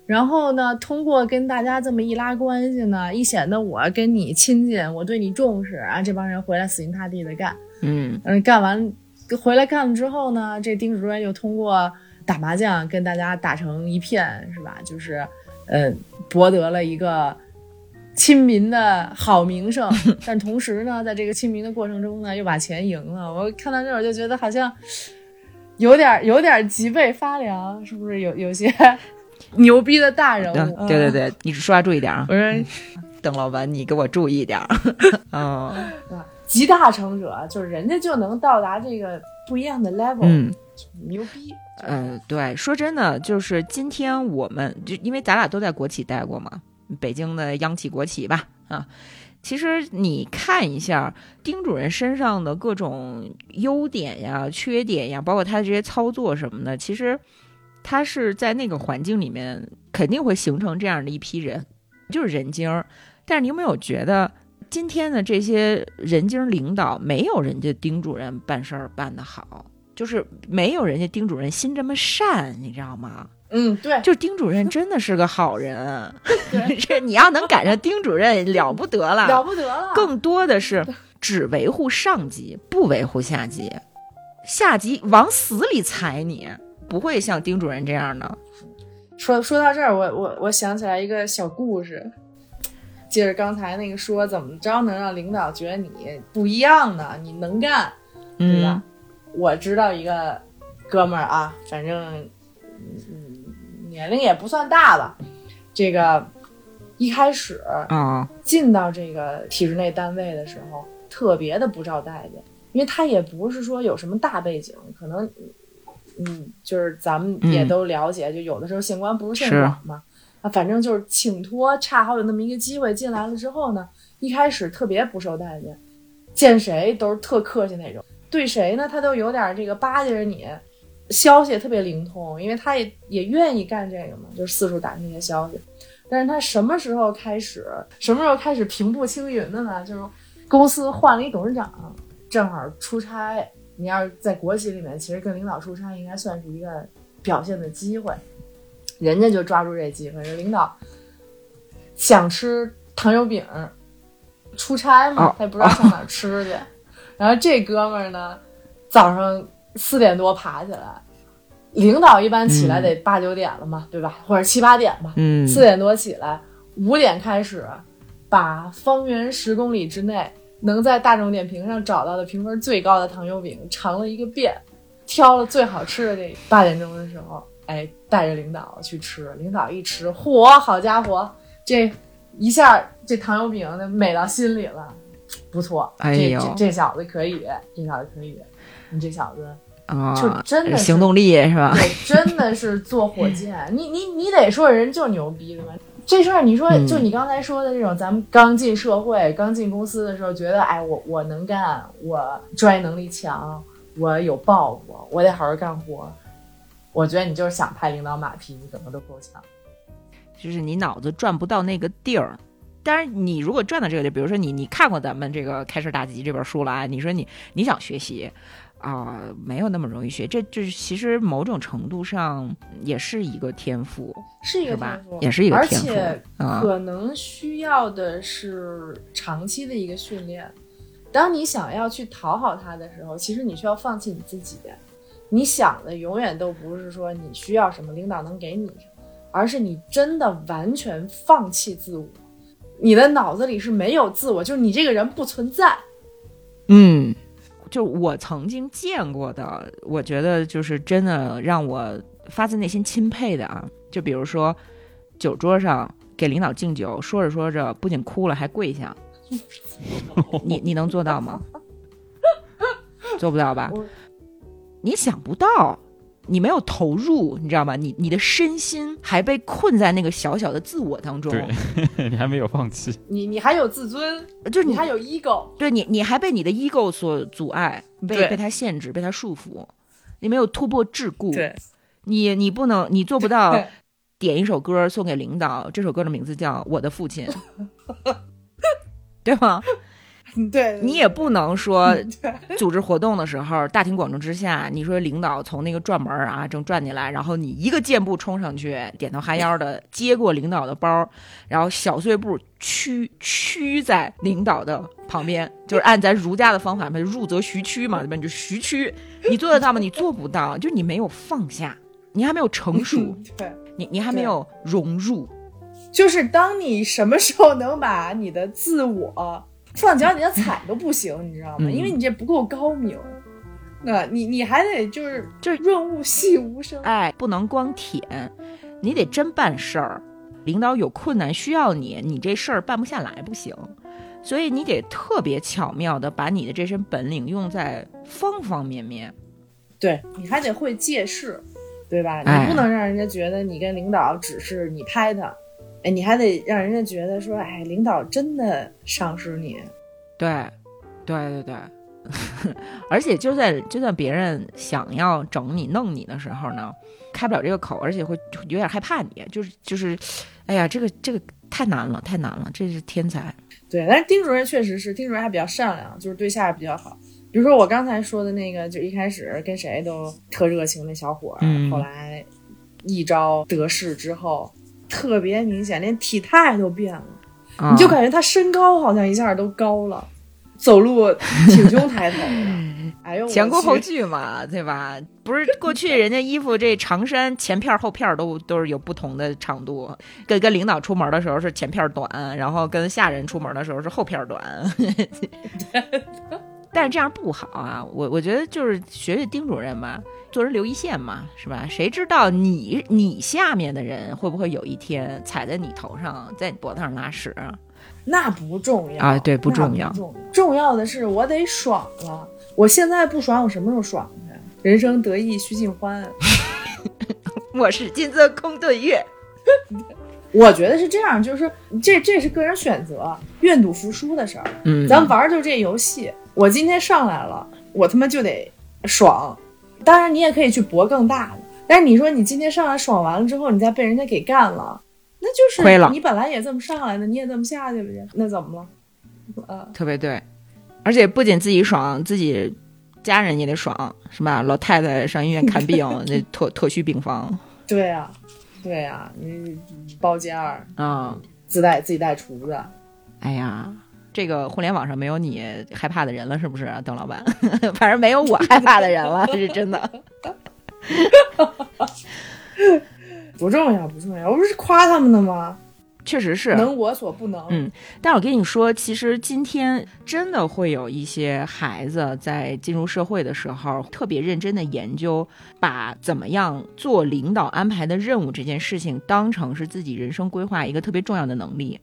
然后呢，通过跟大家这么一拉关系呢，一显得我跟你亲近，我对你重视啊，这帮人回来死心塌地的干。嗯嗯，干完回来看了之后呢，这丁主任又通过打麻将跟大家打成一片，是吧？就是，呃，博得了一个亲民的好名声，但同时呢，在这个亲民的过程中呢，又把钱赢了。我看到这会儿就觉得好像有点有点脊背发凉，是不是有有些 牛逼的大人物？嗯，对对对，你说话注意点啊我，说 邓老板，你给我注意点儿。哦，集大成者，就是人家就能到达这个不一样的 level，、嗯。牛逼。呃，对，说真的，就是今天我们就因为咱俩都在国企待过嘛，北京的央企国企吧，啊，其实你看一下丁主任身上的各种优点呀、缺点呀，包括他的这些操作什么的，其实他是在那个环境里面肯定会形成这样的一批人，就是人精儿。但是你有没有觉得？今天的这些人精领导，没有人家丁主任办事儿办得好，就是没有人家丁主任心这么善，你知道吗？嗯，对，就丁主任真的是个好人，这你要能赶上丁主任了不得了了。不得了。更多的是只维护上级，不维护下级，下级往死里踩你，不会像丁主任这样的。说说到这儿，我我我想起来一个小故事，接着刚才那个说怎么着能让领导觉得你不一样呢？你能干，对吧？我知道一个哥们儿啊，反正嗯年龄也不算大了，这个一开始啊、进到这个体制内单位的时候，特别的不招待见，因为他也不是说有什么大背景，可能，嗯，就是咱们也嗯都了解，就有的时候县官不如县是管嘛，啊，反正就是请托恰好有那么一个机会进来了之后呢，一开始特别不受待见，见谁都是特客气那种，对谁呢他都有点这个巴结着你。消息也特别灵通，因为他也也愿意干这个嘛，就是四处打听些消息。但是他什么时候开始，什么时候开始平步青云的呢？就是公司换了一董事长，正好出差。你要是在国企里面，其实跟领导出差应该算是一个表现的机会，人家就抓住这机会。这领导想吃糖油饼，出差嘛哦，他也不知道上哪儿吃去。然后这哥们儿呢，早上四点多爬起来，领导一般起来得八九点了嘛，对吧？或者七八点吧。嗯，四点多起来，五点开始，把方圆十公里之内能在大众点评上找到的评分最高的糖油饼尝了一个遍，挑了最好吃的这八点钟的时候，哎，带着领导去吃。领导一吃，嚯，好家伙，这一下这糖油饼那美到心里了，不错，哎呦这这这小子可以，这小子可以，你这小子。啊，就真的是行动力是吧？对，真的是坐火箭。你你你得说人就牛逼对吧？这事儿你说，嗯就你刚才说的这种，咱们刚进社会、刚进公司的时候，觉得哎，我我能干，我专业能力强，我有抱负，我得好好干活。我觉得你就是想拍领导马屁，你怎么都够呛。就是你脑子转不到那个地儿。当然，你如果转到这个地儿，比如说你你看过咱们这个《开市大吉》这本书了啊，你说你你想学习啊、没有那么容易学。这这其实某种程度上也是一个天赋，是一个吧天赋？也是一个而天赋而且啊。可能需要的是长期的一个训练。当你想要去讨好他的时候，其实你需要放弃你自己。你想的永远都不是说你需要什么，领导能给你什么，而是你真的完全放弃自我。你的脑子里是没有自我，就是你这个人不存在。嗯，就我曾经见过的，我觉得就是真的让我发自内心钦佩的啊。就比如说，酒桌上给领导敬酒，说着说着不仅哭了，还跪下，你你能做到吗？做不到吧我？你想不到，你没有投入，你知道吗？你你的身心还被困在那个小小的自我当中，对 你还没有放弃，你你还有自尊，就是你你还有 ego，对你你还被你的 ego 所阻碍，被被他限制，被他束缚，你没有突破桎梏，对，你你不能，你做不到点一首歌送给领导，这首歌的名字叫《我的父亲》，对吗？对，你也不能说 对 组织活动的时候，大庭广众之下，你说领导从那个转门啊正转进来，然后你一个箭步冲上去，点头哈腰的接过领导的包，然后小碎步屈屈在领导的旁边，就是按咱儒家的方法嘛，入则徐屈嘛，对吧？你就徐屈，你做得到吗？你做不到，就是你没有放下，你还没有成熟，对，你你还没有融入，就是当你什么时候能把你的自我放脚底下踩都不行，你知道吗？嗯因为你这不够高明。那你你还得就是就是润物细无声，哎，不能光舔，你得真办事儿。领导有困难需要你，你这事儿办不下来不行，所以你得特别巧妙的把你的这身本领用在方方面面。对你还得会借势，对吧？哎你不能让人家觉得你跟领导只是你拍他，哎，你还得让人家觉得说，哎，领导真的赏识你，对，对对对，而且就在就算别人想要整你弄你的时候呢，开不了这个口，而且会有点害怕你，就是就是，哎呀，这个这个太难了，太难了，这是天才。对，但是丁主任确实是，丁主任还比较善良，就是对下比较好。比如说我刚才说的那个，就一开始跟谁都特热情那小伙儿，嗯后来一招得势之后，特别明显，连体态都变了，啊你就感觉他身高好像一下都高了，走路挺胸抬头的。哎呦，前顾后去继嘛，对吧？不是过去人家衣服这长衫前片儿后片儿都都是有不同的长度，跟跟领导出门的时候是前片短，然后跟下人出门的时候是后片儿短。但是这样不好啊！我我觉得就是学学丁主任吧，做人留一线嘛，是吧？谁知道你你下面的人会不会有一天踩在你头上，在你脖子上拉屎？那不重要啊对不重要重要重要的是我得爽了。我现在不爽，我什么时候爽去？人生得意须尽欢。我是金樽空对月，我觉得是这样，就是这这是个人选择，愿赌服输的事儿。嗯，咱玩儿就这游戏，我今天上来了，我他妈就得爽。当然，你也可以去搏更大的，但是你说你今天上来爽完了之后，你再被人家给干了，那就是亏了你本来也这么上来的，你也这么下去呗，那怎么了？呃，特别对，而且不仅自己爽，自己家人也得爽，是吧？老太太上医院看病，那特特需病房对啊、对啊、你包间儿啊、自带自己带厨子，哎呀，这个互联网上没有你害怕的人了，是不是，邓老板？反正没有我害怕的人了，是真的。不重要不重要，我不是夸他们的吗？确实是，能我所不能。嗯但我跟你说，其实今天真的会有一些孩子在进入社会的时候，特别认真的研究，把怎么样做领导安排的任务这件事情当成是自己人生规划一个特别重要的能力。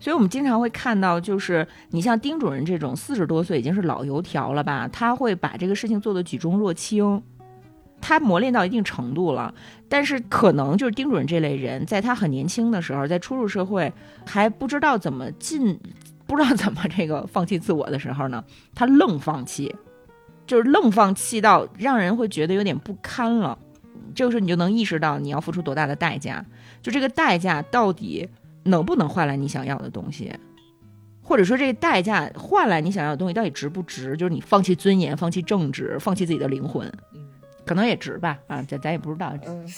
所以我们经常会看到，就是你像丁主任这种四十多岁已经是老油条了吧，他会把这个事情做得举重若轻，他磨练到一定程度了。但是可能就是丁主任这类人，在他很年轻的时候，在初入社会还不知道怎么进，不知道怎么这个放弃自我的时候呢，他愣放弃，就是愣放弃到让人会觉得有点不堪了。这个时候你就能意识到你要付出多大的代价，就这个代价到底能不能换来你想要的东西，或者说这个代价换来你想要的东西到底值不值？就是你放弃尊严、放弃正直、放弃自己的灵魂，可能也值吧？啊，咱咱也不知道。嗯，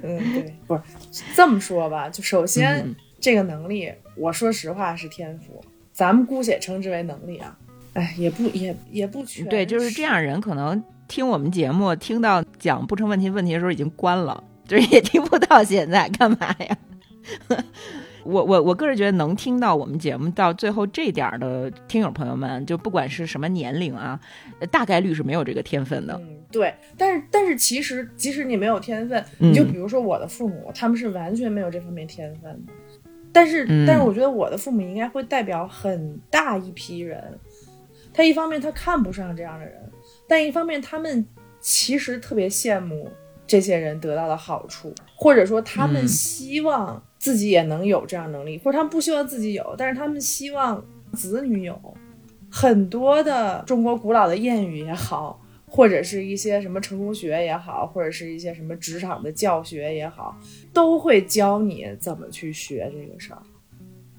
对不是这么说吧？就首先、嗯这个能力，我说实话是天赋，咱们姑且称之为能力啊。哎，也不也也不全对，就是这样。人可能听我们节目，听到讲不成问题问题的时候已经关了，就是也听不到现在，干嘛呀？我我我个人觉得，能听到我们节目到最后这点儿的听友朋友们，就不管是什么年龄啊，呃大概率是没有这个天分的。嗯，对，但是但是其实即使你没有天分，嗯你就比如说我的父母，他们是完全没有这方面天分的。但是、嗯但是我觉得我的父母应该会代表很大一批人，他一方面他看不上这样的人，但一方面他们其实特别羡慕这些人得到的好处，或者说他们嗯希望自己也能有这样能力，或者他们不希望自己有，但是他们希望子女有。很多的中国古老的谚语也好，或者是一些什么成功学也好，或者是一些什么职场的教学也好，都会教你怎么去学这个事儿。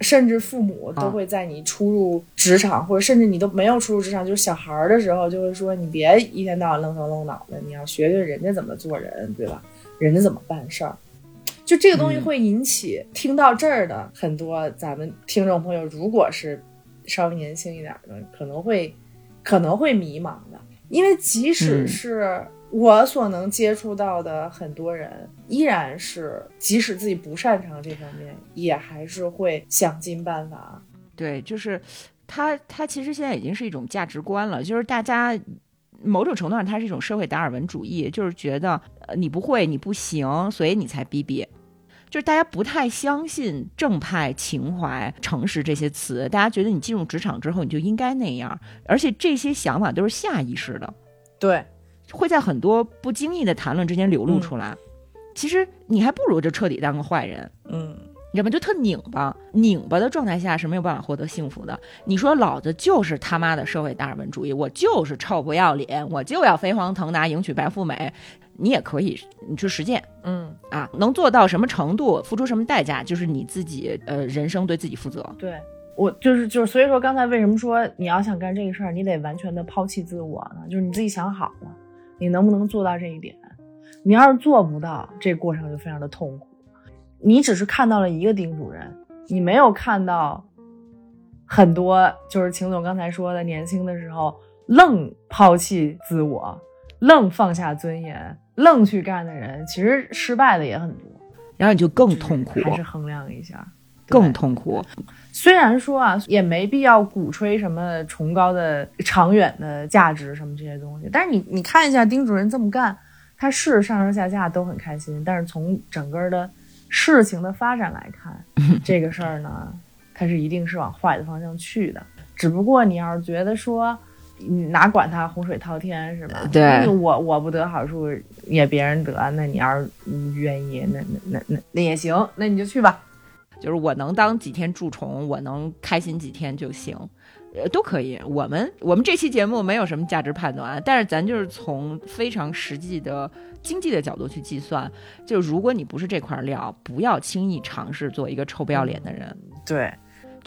甚至父母都会在你初入职场，或者甚至你都没有初入职场，就是小孩儿的时候，就会说你别一天到晚愣头愣脑的，你要学学人家怎么做人，对吧？人家怎么办事儿。就这个东西嗯会引起、听到这儿的很多咱们听众朋友，如果是稍微年轻一点的，可能会可能会迷茫的，因为即使嗯是我所能接触到的很多人，依然是即使自己不擅长这方面，也还是会想尽办法。对，就是他他其实现在已经是一种价值观了，就是大家某种程度上，它是一种社会达尔文主义，就是觉得呃你不会，你不行，所以你才逼逼。就是大家不太相信正派、情怀、诚实这些词，大家觉得你进入职场之后你就应该那样，而且这些想法都是下意识的，对，会在很多不经意的谈论之间流露出来。其实你还不如就彻底当个坏人，嗯，你知道吗？就特拧巴，拧巴的状态下是没有办法获得幸福的。你说老子就是他妈的社会达尔文主义，我就是臭不要脸，我就要飞黄腾达，迎娶白富美，你也可以，你去实践嗯，啊，能做到什么程度，付出什么代价，就是你自己呃人生对自己负责。对。我就是就是，所以说刚才为什么说你要想干这个事儿，你得完全的抛弃自我呢？就是你自己想好了，你能不能做到这一点？你要是做不到，这过程就非常的痛苦。你只是看到了一个丁主任，你没有看到很多，就是秦总刚才说的，年轻的时候愣抛弃自我，愣放下尊严，愣去干的人，其实失败的也很多。然后你就更痛苦，还是衡量一下。更痛苦。虽然说啊，也没必要鼓吹什么崇高的、长远的价值什么这些东西，但是你你看一下丁主任这么干，他是上上下下都很开心，但是从整个的事情的发展来看，这个事儿呢，它是一定是往坏的方向去的。只不过你要是觉得说，你哪管他洪水滔天是吧？对我我不得好处，也别人得，那你要是愿意，那那那那那也行，那你就去吧。就是我能当几天蛀虫，我能开心几天就行，呃，都可以。我们我们这期节目没有什么价值判断，但是咱就是从非常实际的经济的角度去计算，就如果你不是这块料，不要轻易尝试做一个臭不要脸的人。对，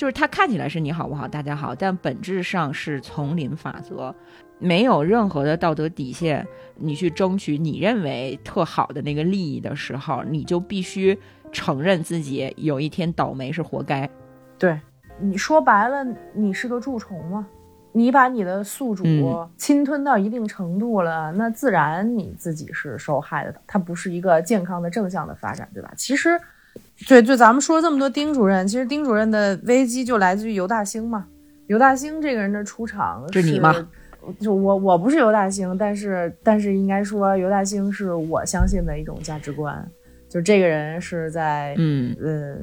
就是它看起来是你好不好，大家好，但本质上是丛林法则，没有任何的道德底线。你去争取你认为特好的那个利益的时候，你就必须承认自己有一天倒霉是活该。对，你说白了，你是个蛀虫嘛，你把你的宿主嗯侵吞到一定程度了，那自然你自己是受害的，它不是一个健康的正向的发展，对吧？其实，对对，咱们说这么多丁主任，其实丁主任的危机就来自于尤大兴嘛。尤大兴这个人的出场是你吗？就我我不是尤大兴，但是但是应该说尤大兴是我相信的一种价值观，就这个人是在嗯，呃，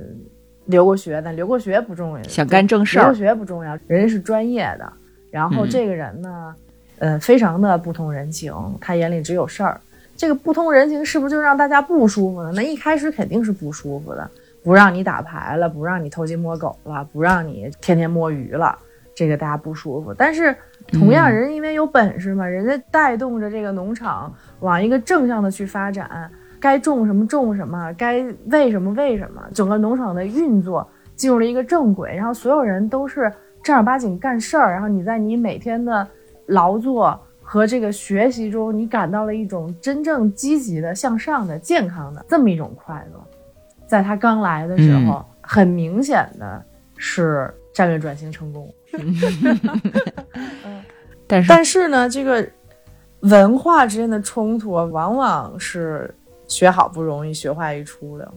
留过学，但留过学不重要，想干正事儿留过。学不重要，人家是专业的。然后嗯这个人呢，呃，非常的不通人情，他眼里只有事儿。这个不通人情是不是就让大家不舒服呢？那一开始肯定是不舒服的，不让你打牌了，不让你偷鸡摸狗了，不让你天天摸鱼了，这个大家不舒服。但是同样，嗯人因为有本事嘛，人家带动着这个农场往一个正向的去发展。该种什么种什么，该喂什么喂什么，整个农场的运作进入了一个正轨，然后所有人都是正儿八经干事儿，然后你在你每天的劳作和这个学习中，你感到了一种真正积极的、向上的、健康的这么一种快乐。在他刚来的时候，很明显的是战略转型成功，但是但是呢，这个文化之间的冲突啊，往往是学好不容易，学坏一出的。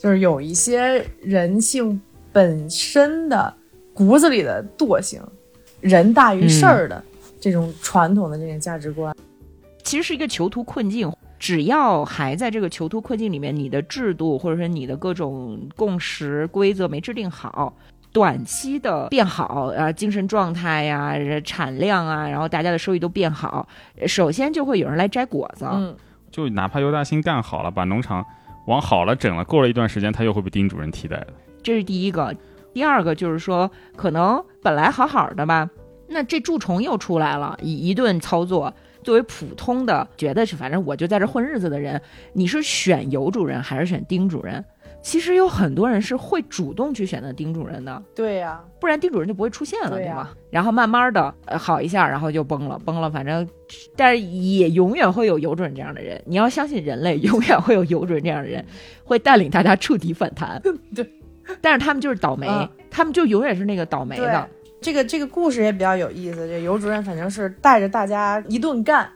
就是有一些人性本身的骨子里的惰性，人大于事儿的、这种传统的这种价值观。其实是一个囚徒困境。只要还在这个囚徒困境里面，你的制度或者说你的各种共识规则没制定好，短期的变好，啊，精神状态呀、产量啊，然后大家的收益都变好，首先就会有人来摘果子。嗯，就哪怕尤大兴干好了，把农场往好了整了，过了一段时间，他又会被丁主任替代的。这是第一个。第二个就是说，可能本来好好的吧，那这蛀虫又出来了，一一顿操作。作为普通的，觉得是反正我就在这混日子的人，你是选尤主任还是选丁主任？其实有很多人是会主动去选择丁主任的，对呀，不然丁主任就不会出现了，对吗？然后慢慢的呃好一下，然后就崩了，崩了，反正，但是也永远会有尤主任这样的人，你要相信人类，永远会有尤主任这样的人，会带领大家触底反弹。对，但是他们就是倒霉，嗯他们就永远是那个倒霉的。这个这个故事也比较有意思，这尤主任反正是带着大家一顿干，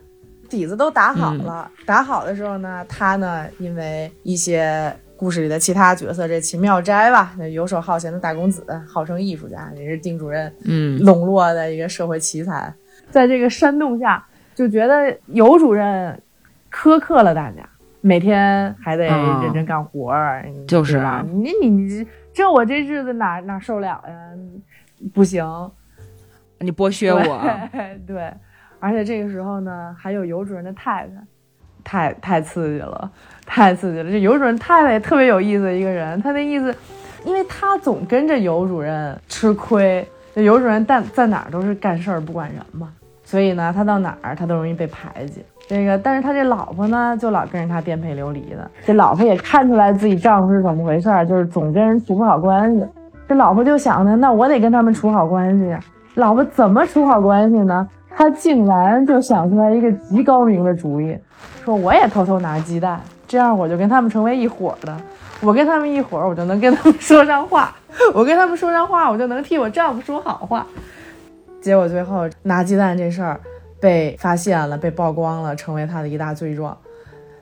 底子都打好了。打好的时候呢，他呢因为一些故事里的其他角色，这秦妙斋吧，那游手好闲的大公子，号称艺术家，也是丁主任嗯，笼络的一个社会奇才，在这个煽动下，就觉得尤主任苛刻了大家，每天还得啊认真干活儿，你就是吧啊你你你这我这日子哪哪受了呀？不行，你剥削我，对，对，而且这个时候呢，还有尤主任的太太，太太刺激了，太刺激了。这尤主任太太也特别有意思的一个人，他那意思，因为他总跟着尤主任吃亏，这尤主任在在哪儿都是干事儿不管人嘛，所以呢，他到哪儿他都容易被排挤。这个，但是他这老婆呢，就老跟着他颠沛流离的。这老婆也看出来自己丈夫是怎么回事儿，就是总跟人处不好关系。这老婆就想呢，那我得跟他们处好关系。老婆怎么处好关系呢？她竟然就想出来一个极高明的主意，说我也偷偷拿鸡蛋，这样我就跟他们成为一伙的。我跟他们一伙，我就能跟他们说上话；我跟他们说上话，我就能替我丈夫说好话。结果最后拿鸡蛋这事儿被发现了，被曝光了，成为他的一大罪状。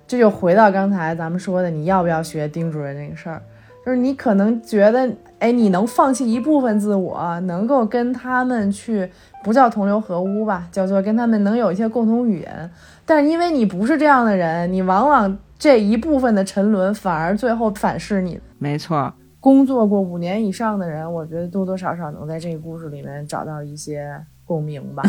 这就回到刚才咱们说的，你要不要学丁主任这个事儿？就是你可能觉得，哎，你能放弃一部分自我，能够跟他们去，不叫同流合污吧，叫做跟他们能有一些共同语言。但是因为你不是这样的人，你往往这一部分的沉沦，反而最后反噬你。没错。工作过五年以上的人，我觉得多多少少能在这个故事里面找到一些共鸣吧。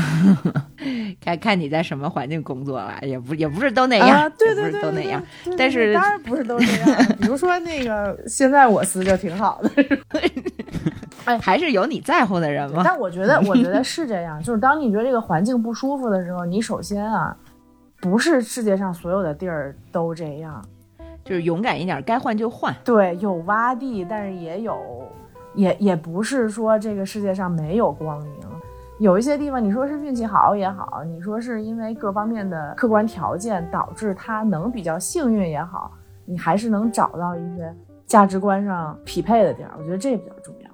看看你在什么环境工作了，也不也不是都那样，啊，对对对，对都那样。但是当然不是都这样。比如说那个，现在我司就挺好的，哎还是有你在乎的人吗？但我觉得，我觉得是这样，就是当你觉得这个环境不舒服的时候，你首先啊，不是世界上所有的地儿都这样，就是勇敢一点，该换就换。对，有洼地，但是也有，也也不是说这个世界上没有光明。有一些地方，你说是运气好也好，你说是因为各方面的客观条件导致他能比较幸运也好，你还是能找到一些价值观上匹配的地儿。我觉得这比较重要。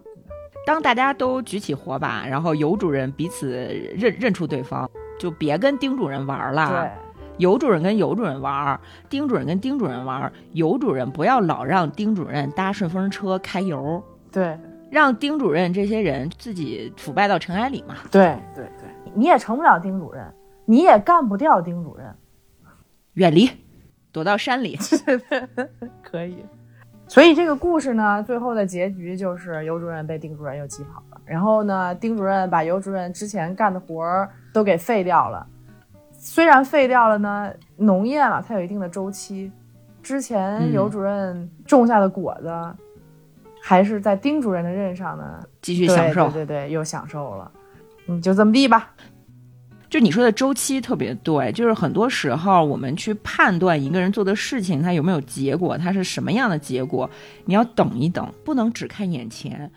当大家都举起火把，然后尤主任彼此认认出对方，就别跟丁主任玩了。对，尤主任跟尤主任玩，丁主任跟丁主任玩。尤主任不要老让丁主任搭顺风车开油，对，让丁主任这些人自己腐败到尘埃里嘛。对，对，对，你也成不了丁主任，你也干不掉丁主任。远离，躲到山里。可以。所以这个故事呢，最后的结局就是尤主任被丁主任又气跑了。然后呢，丁主任把尤主任之前干的活儿都给废掉了。虽然废掉了呢，农业嘛，它有一定的周期。之前嗯尤主任种下的果子，还是在丁主任的任上呢，继续享受。对对对对，又享受了。嗯，就这么地吧。就你说的周期特别对，就是很多时候我们去判断一个人做的事情他有没有结果，他是什么样的结果，你要等一等，不能只看眼前。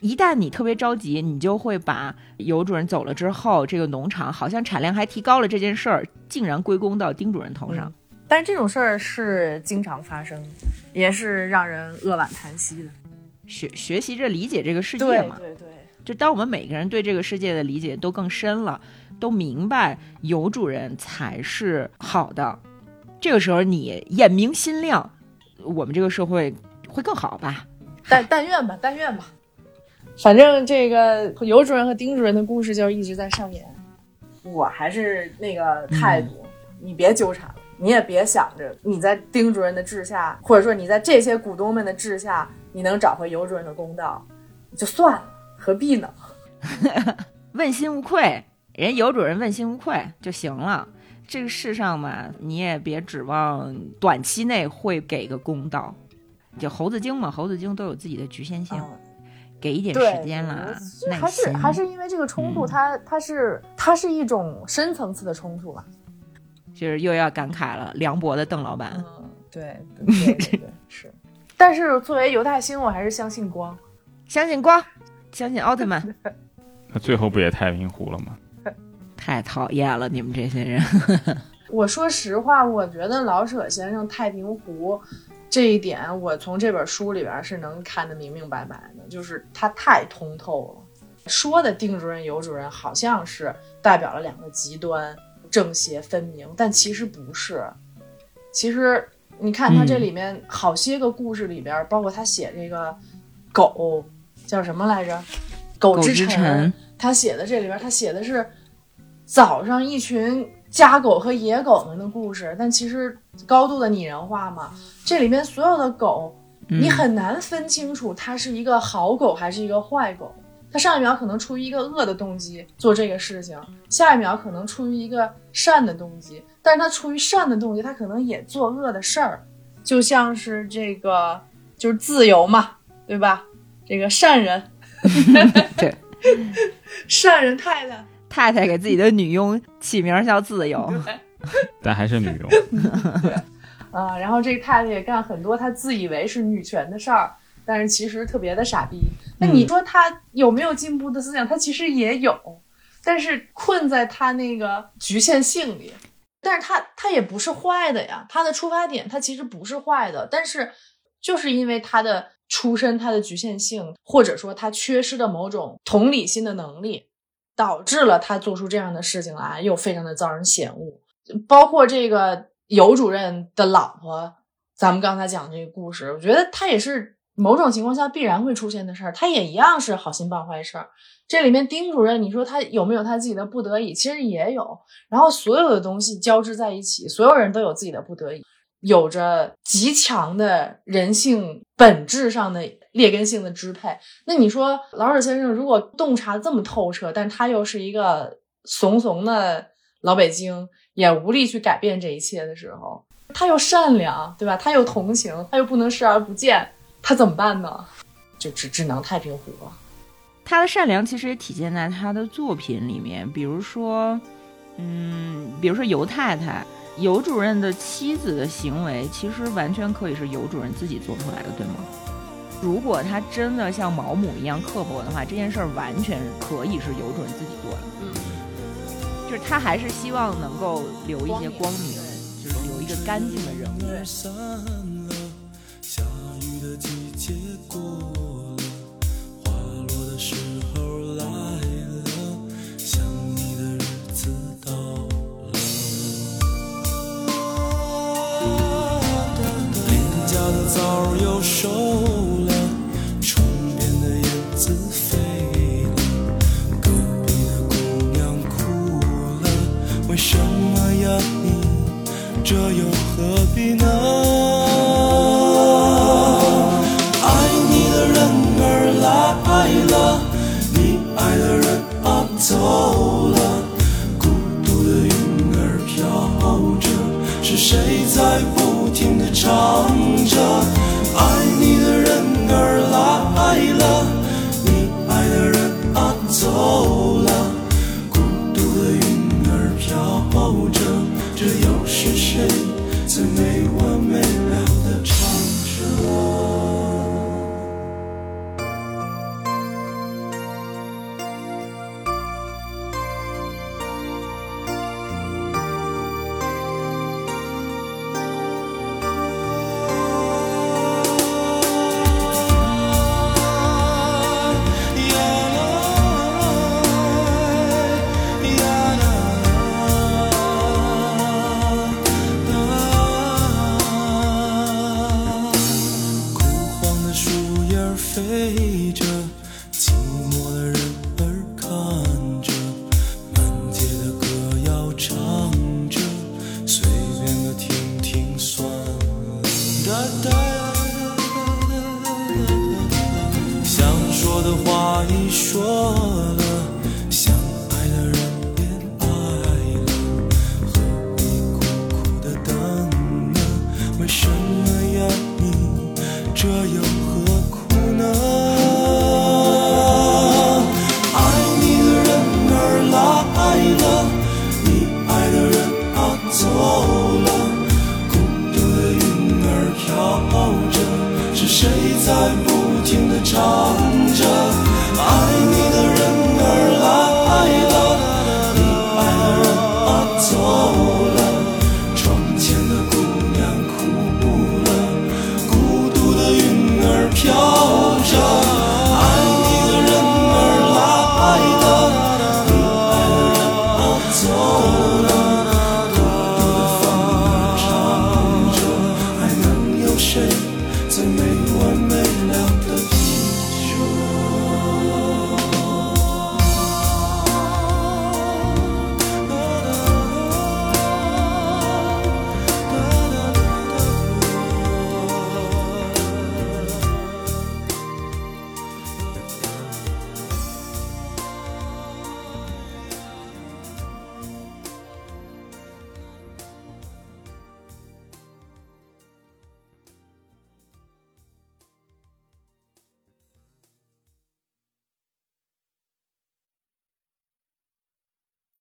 一旦你特别着急，你就会把尤主任走了之后，这个农场好像产量还提高了这件事儿，竟然归功到丁主任头上。但是这种事儿是经常发生，也是让人扼腕叹息的。学学习着理解这个世界嘛，对对对。就当我们每个人对这个世界的理解都更深了，都明白有主人才是好的，这个时候你眼明心亮，我们这个社会会更好吧？但 但愿吧，但愿吧。反正这个尤主任和丁主任的故事就一直在上演。我还是那个态度，你别纠缠了，你也别想着你在丁主任的治下，或者说你在这些股东们的治下，你能找回尤主任的公道，就算了。何必呢？问心无愧，人尤主任问心无愧就行了。这个世上嘛，你也别指望短期内会给个公道。就猴子精嘛，猴子精都有自己的局限性，嗯给一点，时间啦，耐对还是。还是因为这个冲突，嗯它它是它是一种深层次的冲突吧？就是又要感慨了，梁博的邓老板。嗯，对对对对是。但是作为犹太星，我还是相信光。相信光，相信奥特曼，那最后不也太平湖了吗？太讨厌了，你们这些人。我说实话，我觉得老舍先生《太平湖》这一点，我从这本书里边是能看得明明白白的，就是他太通透了。说的丁主任、尤主任好像是代表了两个极端，正邪分明，但其实不是。其实你看他这里面好些个故事里边，包括他写这个狗叫什么来着？狗狗之臣臣，他写的这里边，他写的是早上一群家狗和野狗们的故事，但其实高度的拟人化嘛。这里面所有的狗，嗯你很难分清楚它是一个好狗还是一个坏狗。它上一秒可能出于一个恶的动机做这个事情，下一秒可能出于一个善的动机，但是他出于善的动机，他可能也做恶的事儿，就像是这个就是自由嘛，对吧？这个善人 对，善人太太。太太给自己的女佣起名叫自由，但还是女佣。啊，然后这个太太也干很多她自以为是女权的事儿，但是其实特别的傻逼。那你说她有没有进步的思想？她其实也有，但是困在她那个局限性里。但是他他也不是坏的呀，他的出发点他其实不是坏的，但是就是因为他的出身、他的局限性，或者说他缺失的某种同理心的能力，导致了他做出这样的事情来，又非常的遭人嫌恶。包括这个尤主任的老婆，咱们刚才讲这个故事，我觉得他也是某种情况下必然会出现的事儿，他也一样是好心办坏事儿。这里面丁主任，你说他有没有他自己的不得已？其实也有。然后所有的东西交织在一起，所有人都有自己的不得已，有着极强的人性本质上的劣根性的支配。那你说老舍先生如果洞察这么透彻，但他又是一个怂怂的老北京，也无力去改变这一切的时候，他又善良，对吧？他又同情，他又不能视而不见，他怎么办呢？就只只能太平湖了。他的善良其实也体现在他的作品里面，比如说，嗯，比如说尤太太、尤主任的妻子的行为，其实完全可以是尤主任自己做出来的，对吗？如果他真的像毛姆一样刻薄的话，这件事儿完全可以是尤主任自己做的。嗯，就是他还是希望能够留一些光明，就是留一个干净的人物。过了，花落的时候来了，想你的日子到了。邻家的枣又熟了，窗边的燕子飞了，隔壁的姑娘哭了，为什么呀你？这又何必呢？不停地唱着？